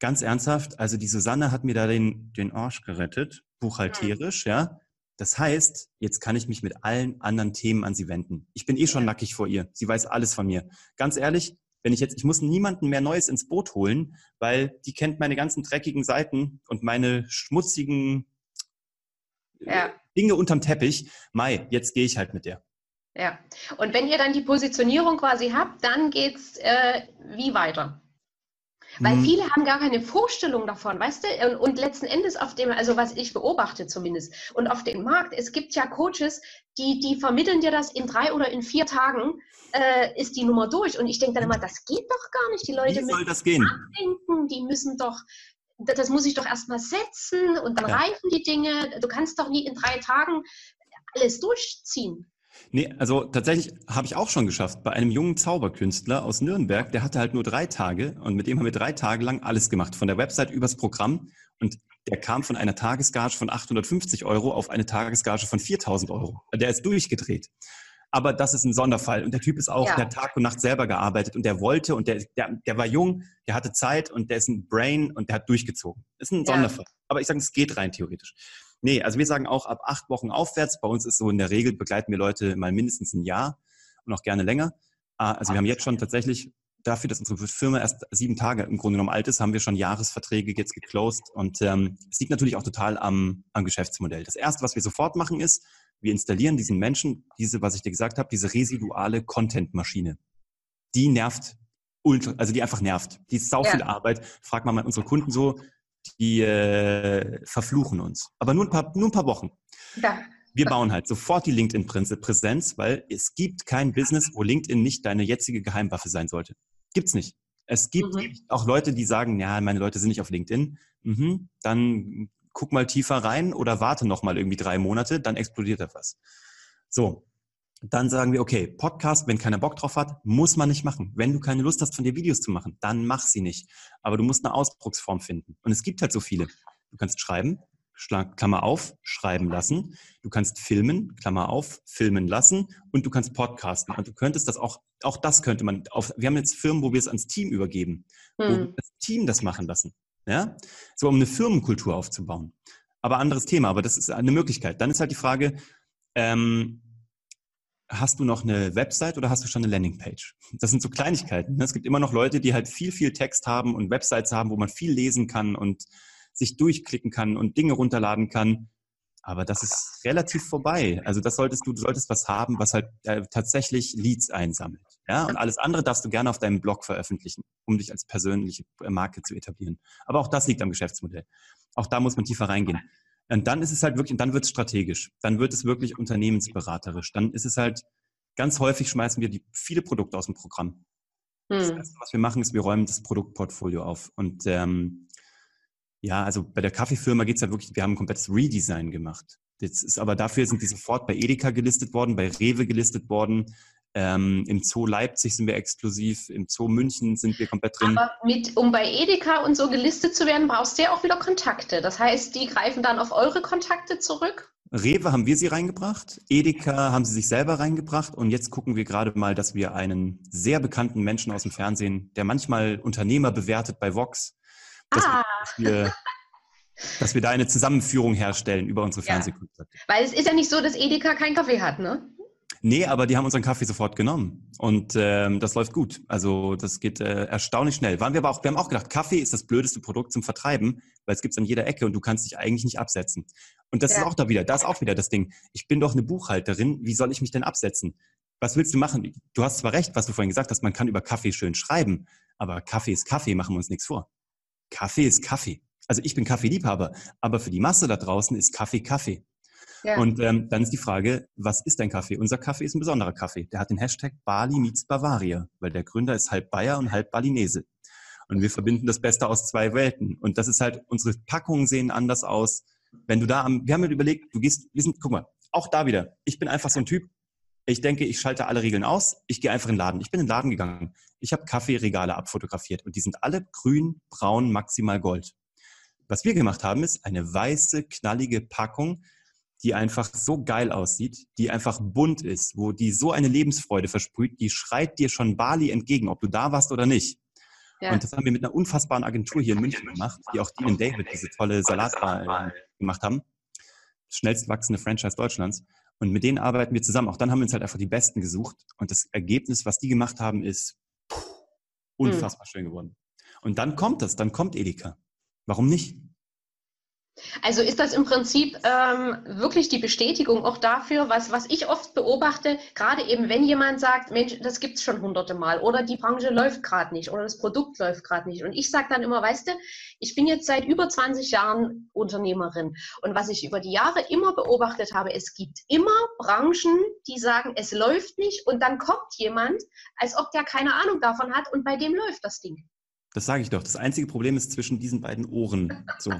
ganz ernsthaft, also die Susanne hat mir da den, den Arsch gerettet, buchhalterisch, mhm. ja. Das heißt, jetzt kann ich mich mit allen anderen Themen an sie wenden. Ich bin eh schon nackig vor ihr. Sie weiß alles von mir. Ganz ehrlich, wenn ich jetzt, ich muss niemanden mehr Neues ins Boot holen, weil die kennt meine ganzen dreckigen Seiten und meine schmutzigen ja. Dinge unterm Teppich. Mai, jetzt gehe ich halt mit der. Ja, und wenn ihr dann die Positionierung quasi habt, dann geht's äh, wie weiter? Weil mhm. viele haben gar keine Vorstellung davon, weißt du? Und, und, letzten Endes auf dem, also was ich beobachte zumindest, und auf dem Markt, es gibt ja Coaches, die, die vermitteln dir das in drei oder in vier Tagen, äh, ist die Nummer durch. Und ich denke dann immer, das geht doch gar nicht. Die Leute Wie soll das gehen? Nachdenken, die müssen doch, das muss ich doch erstmal setzen und dann ja. reifen die Dinge. Du kannst doch nie in drei Tagen alles durchziehen. Nee, also tatsächlich habe ich auch schon geschafft. Bei einem jungen Zauberkünstler aus Nürnberg, der hatte halt nur drei Tage und mit dem haben wir drei Tage lang alles gemacht. Von der Website übers Programm und der kam von einer Tagesgage von 850 Euro auf eine Tagesgage von 4000 Euro. Der ist durchgedreht. Aber das ist ein Sonderfall. Und der Typ ist auch, ja. der Tag und Nacht selber gearbeitet und der wollte und der, der, der war jung, der hatte Zeit und der ist ein Brain und der hat durchgezogen. Das ist ein Sonderfall. Ja. Aber ich sage, es geht rein theoretisch. Nee, also wir sagen auch ab acht Wochen aufwärts. Bei uns ist so in der Regel begleiten wir Leute mal mindestens ein Jahr und auch gerne länger. Ah, also wir haben jetzt schon tatsächlich dafür, dass unsere Firma erst sieben Tage im Grunde genommen alt ist, haben wir schon Jahresverträge jetzt geclosed. Und ähm, es liegt natürlich auch total am, am Geschäftsmodell. Das erste, was wir sofort machen, ist, wir installieren diesen Menschen diese, was ich dir gesagt habe, diese residuale Content-Maschine. Die nervt ultra, also die einfach nervt. Die ist sau viel ja. Arbeit. Frag mal unsere Kunden so, die äh, verfluchen uns. Aber nur ein paar, nur ein paar Wochen. Ja. Wir bauen halt sofort die LinkedIn-Präsenz, weil es gibt kein Business, wo LinkedIn nicht deine jetzige Geheimwaffe sein sollte. Gibt's nicht. Es gibt mhm. auch Leute, die sagen, ja, meine Leute sind nicht auf LinkedIn. Mhm, dann guck mal tiefer rein oder warte noch mal irgendwie drei Monate, dann explodiert etwas. So, dann sagen wir, okay, Podcast, wenn keiner Bock drauf hat, muss man nicht machen. Wenn du keine Lust hast, von dir Videos zu machen, dann mach sie nicht. Aber du musst eine Ausdrucksform finden. Und es gibt halt so viele. Du kannst schreiben, Klammer auf, schreiben lassen. Du kannst filmen, Klammer auf, filmen lassen. Und du kannst podcasten. Und du könntest das auch, auch das könnte man auf, wir haben jetzt Firmen, wo wir es ans Team übergeben. Hm. Wo wir das Team das machen lassen. Ja? So, um eine Firmenkultur aufzubauen. Aber anderes Thema, aber das ist eine Möglichkeit. Dann ist halt die Frage, ähm, hast du noch eine Website oder hast du schon eine Landingpage? Das sind so Kleinigkeiten. Ne? Es gibt immer noch Leute, die halt viel, viel Text haben und Websites haben, wo man viel lesen kann und sich durchklicken kann und Dinge runterladen kann. Aber das ist relativ vorbei. Also das solltest du, du solltest was haben, was halt äh, tatsächlich Leads einsammelt. Ja, und alles andere darfst du gerne auf deinem Blog veröffentlichen, um dich als persönliche Marke zu etablieren. Aber auch das liegt am Geschäftsmodell. Auch da muss man tiefer reingehen. Und dann ist es halt wirklich, dann wird es strategisch. Dann wird es wirklich unternehmensberaterisch. Dann ist es halt, ganz häufig schmeißen wir die, viele Produkte aus dem Programm. Hm. Das Erste, was wir machen, ist, wir räumen das Produktportfolio auf. Und ähm, ja, also bei der Kaffeefirma geht es halt wirklich, wir haben ein komplettes Redesign gemacht. Jetzt ist aber dafür sind die sofort bei Edeka gelistet worden, bei Rewe gelistet worden. Ähm, Im Zoo Leipzig sind wir exklusiv, im Zoo München sind wir komplett drin. Aber mit, um bei Edeka und so gelistet zu werden, brauchst du ja auch wieder Kontakte. Das heißt, die greifen dann auf eure Kontakte zurück? Rewe haben wir sie reingebracht, Edeka haben sie sich selber reingebracht und jetzt gucken wir gerade mal, dass wir einen sehr bekannten Menschen aus dem Fernsehen, der manchmal Unternehmer bewertet bei Vox, dass, ah. wir, dass wir da eine Zusammenführung herstellen über unsere ja. Fernsehkontakte. Weil es ist ja nicht so, dass Edeka keinen Kaffee hat, ne? Nee, aber die haben unseren Kaffee sofort genommen. Und ähm, das läuft gut. Also das geht äh, erstaunlich schnell. Waren wir aber auch, wir haben auch gedacht, Kaffee ist das blödeste Produkt zum Vertreiben, weil es gibt's an jeder Ecke und du kannst dich eigentlich nicht absetzen. Und das ja. ist auch da wieder, da ist auch wieder das Ding. Ich bin doch eine Buchhalterin, wie soll ich mich denn absetzen? Was willst du machen? Du hast zwar recht, was du vorhin gesagt hast, man kann über Kaffee schön schreiben, aber Kaffee ist Kaffee, machen wir uns nichts vor. Kaffee ist Kaffee. Also ich bin Kaffeeliebhaber, aber für die Masse da draußen ist Kaffee Kaffee. Ja. Und ähm, dann ist die Frage, was ist dein Kaffee? Unser Kaffee ist ein besonderer Kaffee. Der hat den Hashtag Bali meets Bavaria, weil der Gründer ist halb Bayer und halb Balinese. Und wir verbinden das Beste aus zwei Welten. Und das ist halt, unsere Packungen sehen anders aus. Wenn du da am, wir haben mir überlegt, du gehst, wir sind, guck mal, auch da wieder, ich bin einfach so ein Typ, Ich denke, ich schalte alle Regeln aus. Ich gehe einfach in den Laden. Ich bin in den Laden gegangen. Ich habe Kaffeeregale abfotografiert und die sind alle grün, braun, maximal gold. Was wir gemacht haben, ist eine weiße, knallige Packung, die einfach so geil aussieht, die einfach bunt ist, wo die so eine Lebensfreude versprüht, die schreit dir schon Bali entgegen, ob du da warst oder nicht. Ja. Und das haben wir mit einer unfassbaren Agentur hier in München gemacht, die auch Dean und David diese tolle Salatbar äh, gemacht haben. Das schnellst wachsende Franchise Deutschlands. Und mit denen arbeiten wir zusammen. Auch dann haben wir uns halt einfach die Besten gesucht. Und das Ergebnis, was die gemacht haben, ist puh, unfassbar mhm. schön geworden. Und dann kommt das, dann kommt Edeka. Warum nicht? Also ist das im Prinzip ähm, wirklich die Bestätigung auch dafür, was, was ich oft beobachte, gerade eben wenn jemand sagt, Mensch, das gibt es schon hunderte Mal oder die Branche läuft gerade nicht oder das Produkt läuft gerade nicht. Und ich sage dann immer, weißt du, ich bin jetzt seit über 20 Jahren Unternehmerin und was ich über die Jahre immer beobachtet habe, es gibt immer Branchen, die sagen, es läuft nicht und dann kommt jemand, als ob der keine Ahnung davon hat und bei dem läuft das Ding. Das sage ich doch. Das einzige Problem ist zwischen diesen beiden Ohren. So.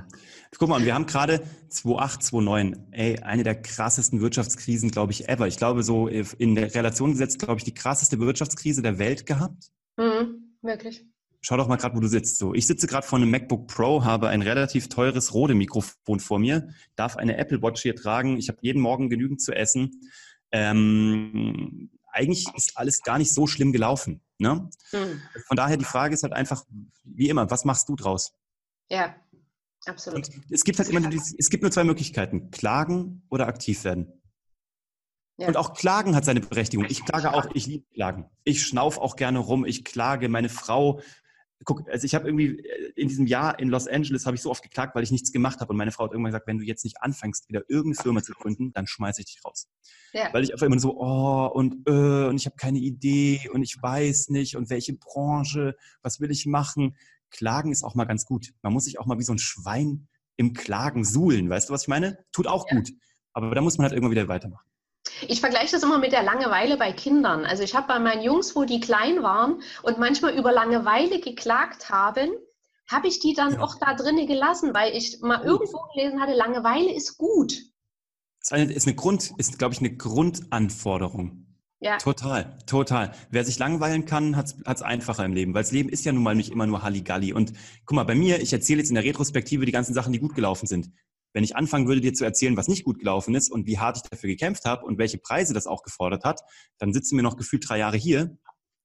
Guck mal, wir haben gerade 2008, 2009, ey, eine der krassesten Wirtschaftskrisen, glaube ich, ever. Ich glaube, so in der Relation gesetzt, glaube ich, die krasseste Wirtschaftskrise der Welt gehabt. Mhm, wirklich. Schau doch mal gerade, wo du sitzt. So, ich sitze gerade vor einem MacBook Pro, habe ein relativ teures Rode-Mikrofon vor mir, darf eine Apple Watch hier tragen. Ich habe jeden Morgen genügend zu essen. Ähm, eigentlich ist alles gar nicht so schlimm gelaufen. Ne? Mhm. Von daher die Frage ist halt einfach, wie immer, was machst du draus? Ja, absolut. Und es gibt halt immer, es gibt nur zwei Möglichkeiten, klagen oder aktiv werden. Ja. Und auch Klagen hat seine Berechtigung. Ich klage auch, ich liebe Klagen. Ich schnauf auch gerne rum, ich klage. Meine Frau guck, also ich habe irgendwie äh, in diesem Jahr in Los Angeles habe ich so oft geklagt, weil ich nichts gemacht habe und meine Frau hat irgendwann gesagt, wenn du jetzt nicht anfängst, wieder irgendeine Firma zu gründen, dann schmeiße ich dich raus. Ja. Weil ich einfach immer so, oh und äh, und ich habe keine Idee und ich weiß nicht und welche Branche, was will ich machen? Klagen ist auch mal ganz gut. Man muss sich auch mal wie so ein Schwein im Klagen suhlen, weißt du, was ich meine? Tut auch ja. gut. Aber da muss man halt irgendwann wieder weitermachen. Ich vergleiche das immer mit der Langeweile bei Kindern. Also ich habe bei meinen Jungs, wo die klein waren und manchmal über Langeweile geklagt haben, habe ich die dann ja. auch da drinnen gelassen, weil ich mal gut. irgendwo gelesen hatte, Langeweile ist gut. Ist eine, ist eine Grund, ist, glaube ich, eine Grundanforderung. Ja. Total, total. Wer sich langweilen kann, hat es einfacher im Leben, weil das Leben ist ja nun mal nicht immer nur Halligalli. Und guck mal, bei mir, ich erzähle jetzt in der Retrospektive die ganzen Sachen, die gut gelaufen sind. Wenn ich anfangen würde, dir zu erzählen, was nicht gut gelaufen ist und wie hart ich dafür gekämpft habe und welche Preise das auch gefordert hat, dann sitzen wir noch gefühlt drei Jahre hier.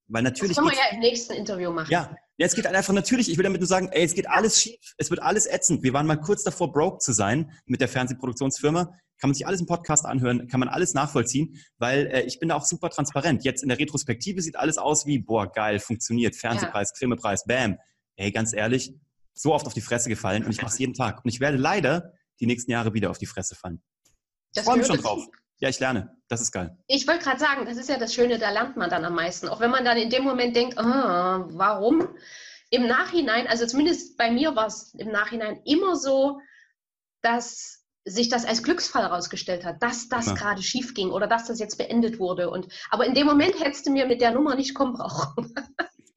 Weil natürlich. Das können wir ja im nächsten Interview machen. Ja, es geht einfach natürlich, ich will damit nur sagen, ey, es geht alles schief, es wird alles ätzend. Wir waren mal kurz davor, broke zu sein mit der Fernsehproduktionsfirma. Kann man sich alles im Podcast anhören, kann man alles nachvollziehen, weil äh, ich bin da auch super transparent. Jetzt in der Retrospektive sieht alles aus wie, boah, geil, funktioniert, Fernsehpreis, ja. Bam. Ey, ganz ehrlich, so oft auf die Fresse gefallen und ich mache es jeden Tag. Und ich werde leider die nächsten Jahre wieder auf die Fresse fallen. Ich freue mich schon drauf. Ja, ich lerne. Das ist geil. Ich wollte gerade sagen, das ist ja das Schöne, da lernt man dann am meisten. Auch wenn man dann in dem Moment denkt, ah, warum? Im Nachhinein, also zumindest bei mir war es im Nachhinein immer so, dass sich das als Glücksfall herausgestellt hat, dass das ja. gerade schief ging oder dass das jetzt beendet wurde. Und, aber in dem Moment hättest du mir mit der Nummer nicht kommen brauchen.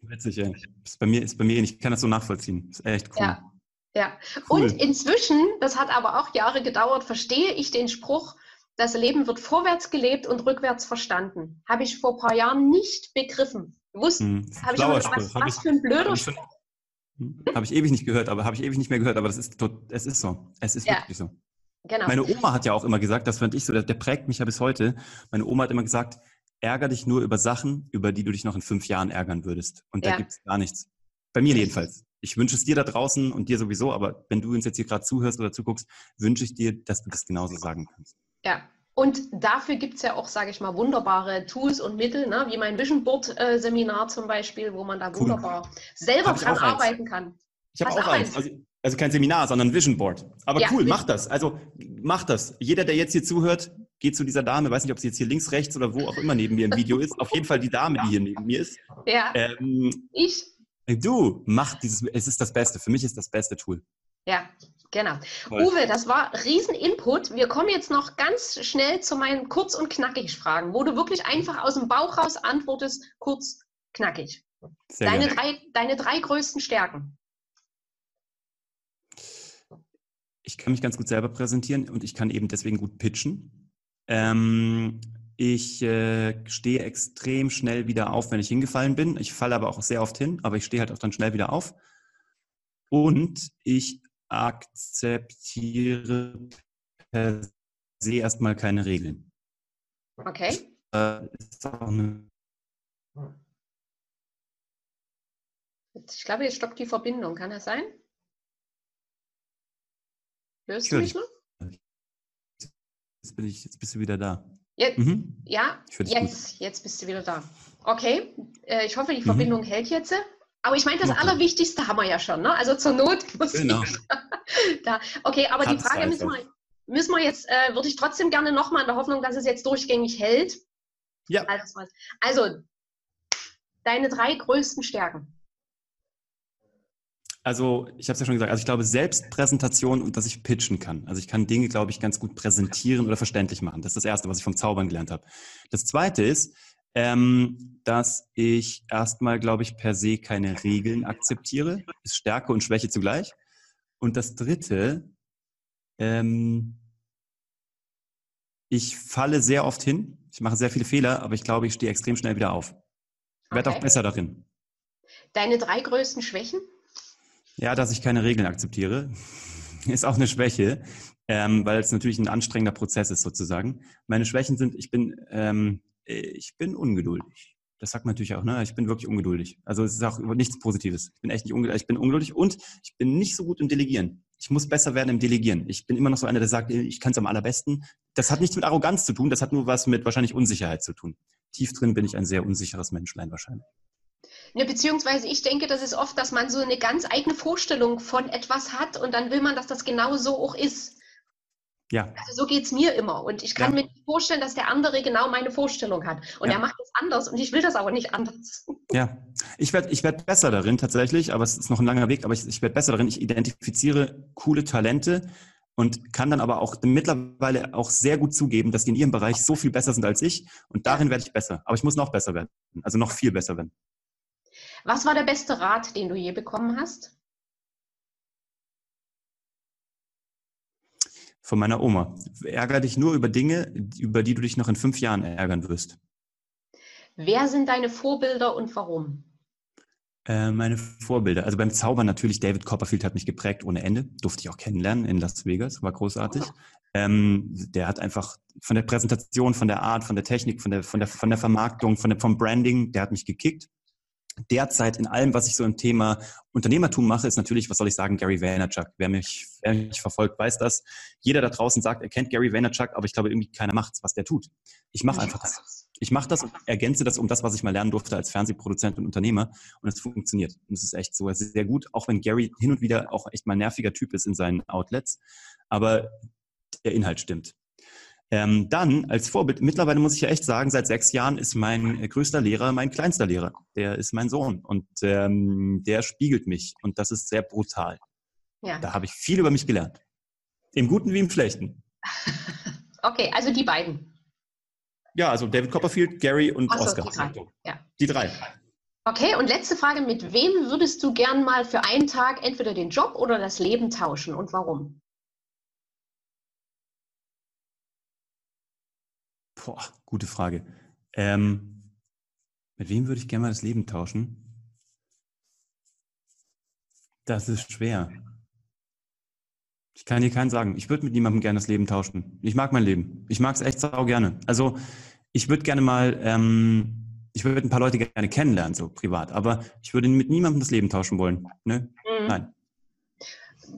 Witzig, ja. Ist bei mir, ist bei mir ähnlich. Ich kann das so nachvollziehen. Ist echt cool. Ja. Ja, cool. und inzwischen, das hat aber auch Jahre gedauert, verstehe ich den Spruch, das Leben wird vorwärts gelebt und rückwärts verstanden. Habe ich vor ein paar Jahren nicht begriffen. Gewusst, hm, habe ich gedacht, was, was für ein blöder Spruch. Hm, habe ich ewig nicht gehört, aber habe ich ewig nicht mehr gehört, aber das ist, es ist so. Es ist ja. wirklich so. Genau. Meine Oma hat ja auch immer gesagt, das fand ich so, der, der prägt mich ja bis heute. Meine Oma hat immer gesagt, ärger dich nur über Sachen, über die du dich noch in fünf Jahren ärgern würdest. Und da gibt es gar nichts. Bei mir jedenfalls ich wünsche es dir da draußen und dir sowieso, aber wenn du uns jetzt hier gerade zuhörst oder zuguckst, wünsche ich dir, dass du das genauso sagen kannst. Ja, und dafür gibt es ja auch, sage ich mal, wunderbare Tools und Mittel, ne? wie mein Vision Board äh, Seminar zum Beispiel, wo man da cool. wunderbar selber dran arbeiten kann. Ich habe auch, auch eins. Also, also, kein Seminar, sondern Vision Board. Aber ja, cool, mach das. Also mach das. Jeder, der jetzt hier zuhört, geht zu dieser Dame, weiß nicht, ob sie jetzt hier links, rechts oder wo auch immer neben mir im Video ist. Auf jeden Fall die Dame, die hier neben mir ist. Ja. Ähm, ich. Du, mach dieses, es ist das Beste. Für mich ist das beste Tool. Ja, genau. Voll. Uwe, das war riesen Input. Wir kommen jetzt noch ganz schnell zu meinen kurz und knackig Fragen, wo du wirklich einfach aus dem Bauch raus antwortest, kurz, knackig. Sehr deine, drei, deine drei größten Stärken. Ich kann mich ganz gut selber präsentieren und ich kann eben deswegen gut pitchen. Ähm, ich äh, stehe extrem schnell wieder auf, wenn ich hingefallen bin. Ich falle aber auch sehr oft hin, aber ich stehe halt auch dann schnell wieder auf. Und ich akzeptiere per se erstmal keine Regeln. Okay. Äh, ist auch eine Ich glaube, jetzt stockt die Verbindung. Kann das sein? Hörst du mich noch? Jetzt, bin ich, jetzt bist du wieder da. Jetzt, Mhm. Ja, gut. jetzt, jetzt bist du wieder da. Okay, äh, ich hoffe, die Mhm. Verbindung hält jetzt. Aber ich meine, das Okay. Allerwichtigste haben wir ja schon. Ne? Also zur Not muss Genau. ich [laughs] da. Okay, aber die Frage müssen wir, müssen wir jetzt, äh, würde ich trotzdem gerne nochmal in der Hoffnung, dass es jetzt durchgängig hält. Ja. Also deine drei größten Stärken. Also, ich habe es ja schon gesagt, also ich glaube Selbstpräsentation und dass ich pitchen kann. Also ich kann Dinge, glaube ich, ganz gut präsentieren oder verständlich machen. Das ist das Erste, was ich vom Zaubern gelernt habe. Das Zweite ist, ähm, dass ich erstmal, glaube ich, per se keine Regeln akzeptiere. Ist Stärke und Schwäche zugleich. Und das Dritte, ähm, ich falle sehr oft hin. Ich mache sehr viele Fehler, aber ich glaube, ich stehe extrem schnell wieder auf. Werde auch besser darin. Deine drei größten Schwächen? Ja, dass ich keine Regeln akzeptiere, [laughs] ist auch eine Schwäche, ähm, weil es natürlich ein anstrengender Prozess ist sozusagen. Meine Schwächen sind, ich bin, ähm, äh, ich bin ungeduldig. Das sagt man natürlich auch, ne? Ich bin wirklich ungeduldig. Also es ist auch nichts Positives. Ich bin echt nicht ungeduldig. Ich bin ungeduldig und ich bin nicht so gut im Delegieren. Ich muss besser werden im Delegieren. Ich bin immer noch so einer, der sagt, ich kann es am allerbesten. Das hat nichts mit Arroganz zu tun. Das hat nur was mit wahrscheinlich Unsicherheit zu tun. Tief drin bin ich ein sehr unsicheres Menschlein wahrscheinlich. Ne, beziehungsweise ich denke, das ist oft, dass man so eine ganz eigene Vorstellung von etwas hat und dann will man, dass das genau so auch ist. Ja, Also so geht es mir immer. Und ich kann Ja. mir nicht vorstellen, dass der andere genau meine Vorstellung hat. Und Ja. er macht es anders und ich will das aber nicht anders. [laughs] Ja, ich werde ich werd besser darin tatsächlich, aber es ist noch ein langer Weg, aber ich, ich werde besser darin. Ich identifiziere coole Talente und kann dann aber auch mittlerweile auch sehr gut zugeben, dass die in ihrem Bereich so viel besser sind als ich und darin werde ich besser. Aber ich muss noch besser werden, also noch viel besser werden. Was war der beste Rat, den du je bekommen hast? Von meiner Oma. Ärger dich nur über Dinge, über die du dich noch in fünf Jahren ärgern wirst. Wer sind deine Vorbilder und warum? Äh, meine Vorbilder. Also beim Zaubern natürlich, David Copperfield hat mich geprägt ohne Ende. Durfte ich auch kennenlernen in Las Vegas, war großartig. Ähm, der hat einfach von der Präsentation, von der Art, von der Technik, von der, von der, von der Vermarktung, von der, vom Branding, der hat mich gekickt. Derzeit in allem, was ich so im Thema Unternehmertum mache, ist natürlich, was soll ich sagen, Gary Vaynerchuk. Wer mich, wer mich verfolgt, weiß das. Jeder da draußen sagt, er kennt Gary Vaynerchuk, aber ich glaube, irgendwie keiner macht's, was der tut. Ich mache einfach das. Ich mache das und ergänze das um das, was ich mal lernen durfte als Fernsehproduzent und Unternehmer. Und es funktioniert. Und es ist echt so sehr gut, auch wenn Gary hin und wieder auch echt mal ein nerviger Typ ist in seinen Outlets. Aber der Inhalt stimmt. Ähm, dann als Vorbild, mittlerweile muss ich ja echt sagen, seit sechs Jahren ist mein äh, größter Lehrer mein kleinster Lehrer. Der ist mein Sohn und ähm, der spiegelt mich und das ist sehr brutal. Ja. Da habe ich viel über mich gelernt. Im Guten wie im Schlechten. [laughs] Okay, also die beiden. Ja, also David Copperfield, Gary und so, Oscar. die drei. Ja. Die drei. Okay, und letzte Frage: Mit wem würdest du gern mal für einen Tag entweder den Job oder das Leben tauschen und warum? Boah, gute Frage. Ähm, mit wem würde ich gerne mal das Leben tauschen? Das ist schwer. Ich kann dir keinen sagen. Ich würde mit niemandem gerne das Leben tauschen. Ich mag mein Leben. Ich mag es echt sau gerne. Also ich würde gerne mal, ähm, ich würde ein paar Leute gerne kennenlernen, so privat. Aber ich würde mit niemandem das Leben tauschen wollen. Ne? Mhm. Nein.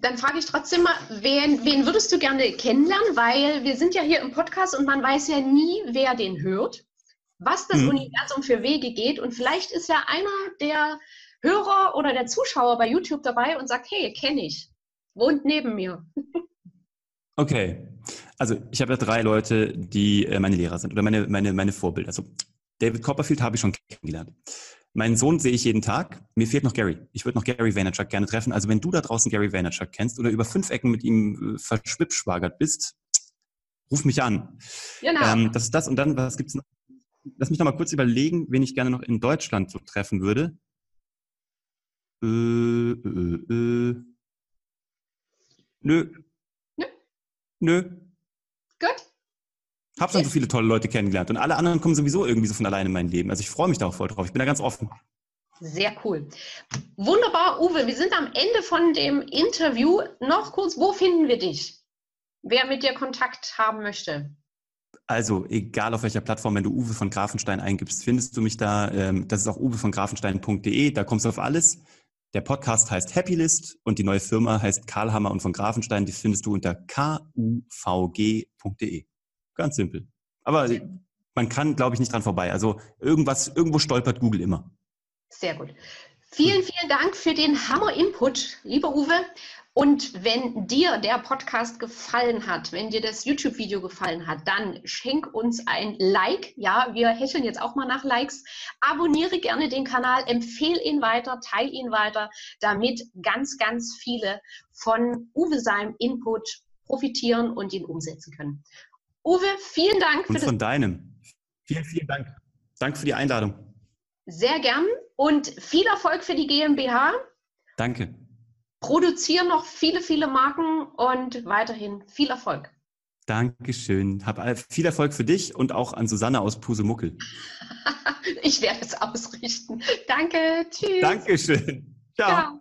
Dann frage ich trotzdem mal, wen, wen würdest du gerne kennenlernen? Weil wir sind ja hier im Podcast und man weiß ja nie, wer den hört, was das Mhm. Universum für Wege geht. Und vielleicht ist ja einer der Hörer oder der Zuschauer bei YouTube dabei und sagt, hey, kenne ich, wohnt neben mir. [laughs] Okay. Also ich habe ja drei Leute, die äh, meine Lehrer sind oder meine, meine, meine Vorbilder. Also David Copperfield habe ich schon kennengelernt. Meinen Sohn sehe ich jeden Tag. Mir fehlt noch Gary. Ich würde noch Gary Vaynerchuk gerne treffen. Also wenn du da draußen Gary Vaynerchuk kennst oder über fünf Ecken mit ihm äh, verschwippschwagert bist, ruf mich an. Genau. Ähm, das ist das. Und dann, was gibt's noch? Lass mich noch mal kurz überlegen, wen ich gerne noch in Deutschland so treffen würde. Äh, äh, äh. Nö. Nö? Nö. Gut. Habe Hab schon so viele tolle Leute kennengelernt und alle anderen kommen sowieso irgendwie so von alleine in mein Leben. Also ich freue mich da auch voll drauf. Ich bin da ganz offen. Sehr cool. Wunderbar, Uwe. Wir sind am Ende von dem Interview. Noch kurz, wo finden wir dich? Wer mit dir Kontakt haben möchte? Also, egal auf welcher Plattform, wenn du Uwe von Grafenstein eingibst, findest du mich da. Ähm, das ist auch uwevongrafenstein.de. Da kommst du auf alles. Der Podcast heißt Happylist und die neue Firma heißt Karlhammer und von Grafenstein. Die findest du unter kuvg.de. Ganz simpel. Aber man kann, glaube ich, nicht dran vorbei. Also irgendwas, irgendwo stolpert Google immer. Sehr gut. Vielen, vielen Dank für den Hammer-Input, lieber Uwe. Und wenn dir der Podcast gefallen hat, wenn dir das YouTube-Video gefallen hat, dann schenk uns ein Like. Ja, wir hecheln jetzt auch mal nach Likes. Abonniere gerne den Kanal, empfehle ihn weiter, teile ihn weiter, damit ganz, ganz viele von Uwe seinem Input profitieren und ihn umsetzen können. Uwe, vielen Dank. Und von deinem. Vielen, vielen Dank. Danke für die Einladung. Sehr gern und viel Erfolg für die GmbH. Danke. Produziere noch viele, viele Marken und weiterhin viel Erfolg. Dankeschön. Hab viel Erfolg für dich und auch an Susanne aus Pusemuckel. [laughs] ich werde es ausrichten. Danke. Tschüss. Dankeschön. Ciao. Ciao.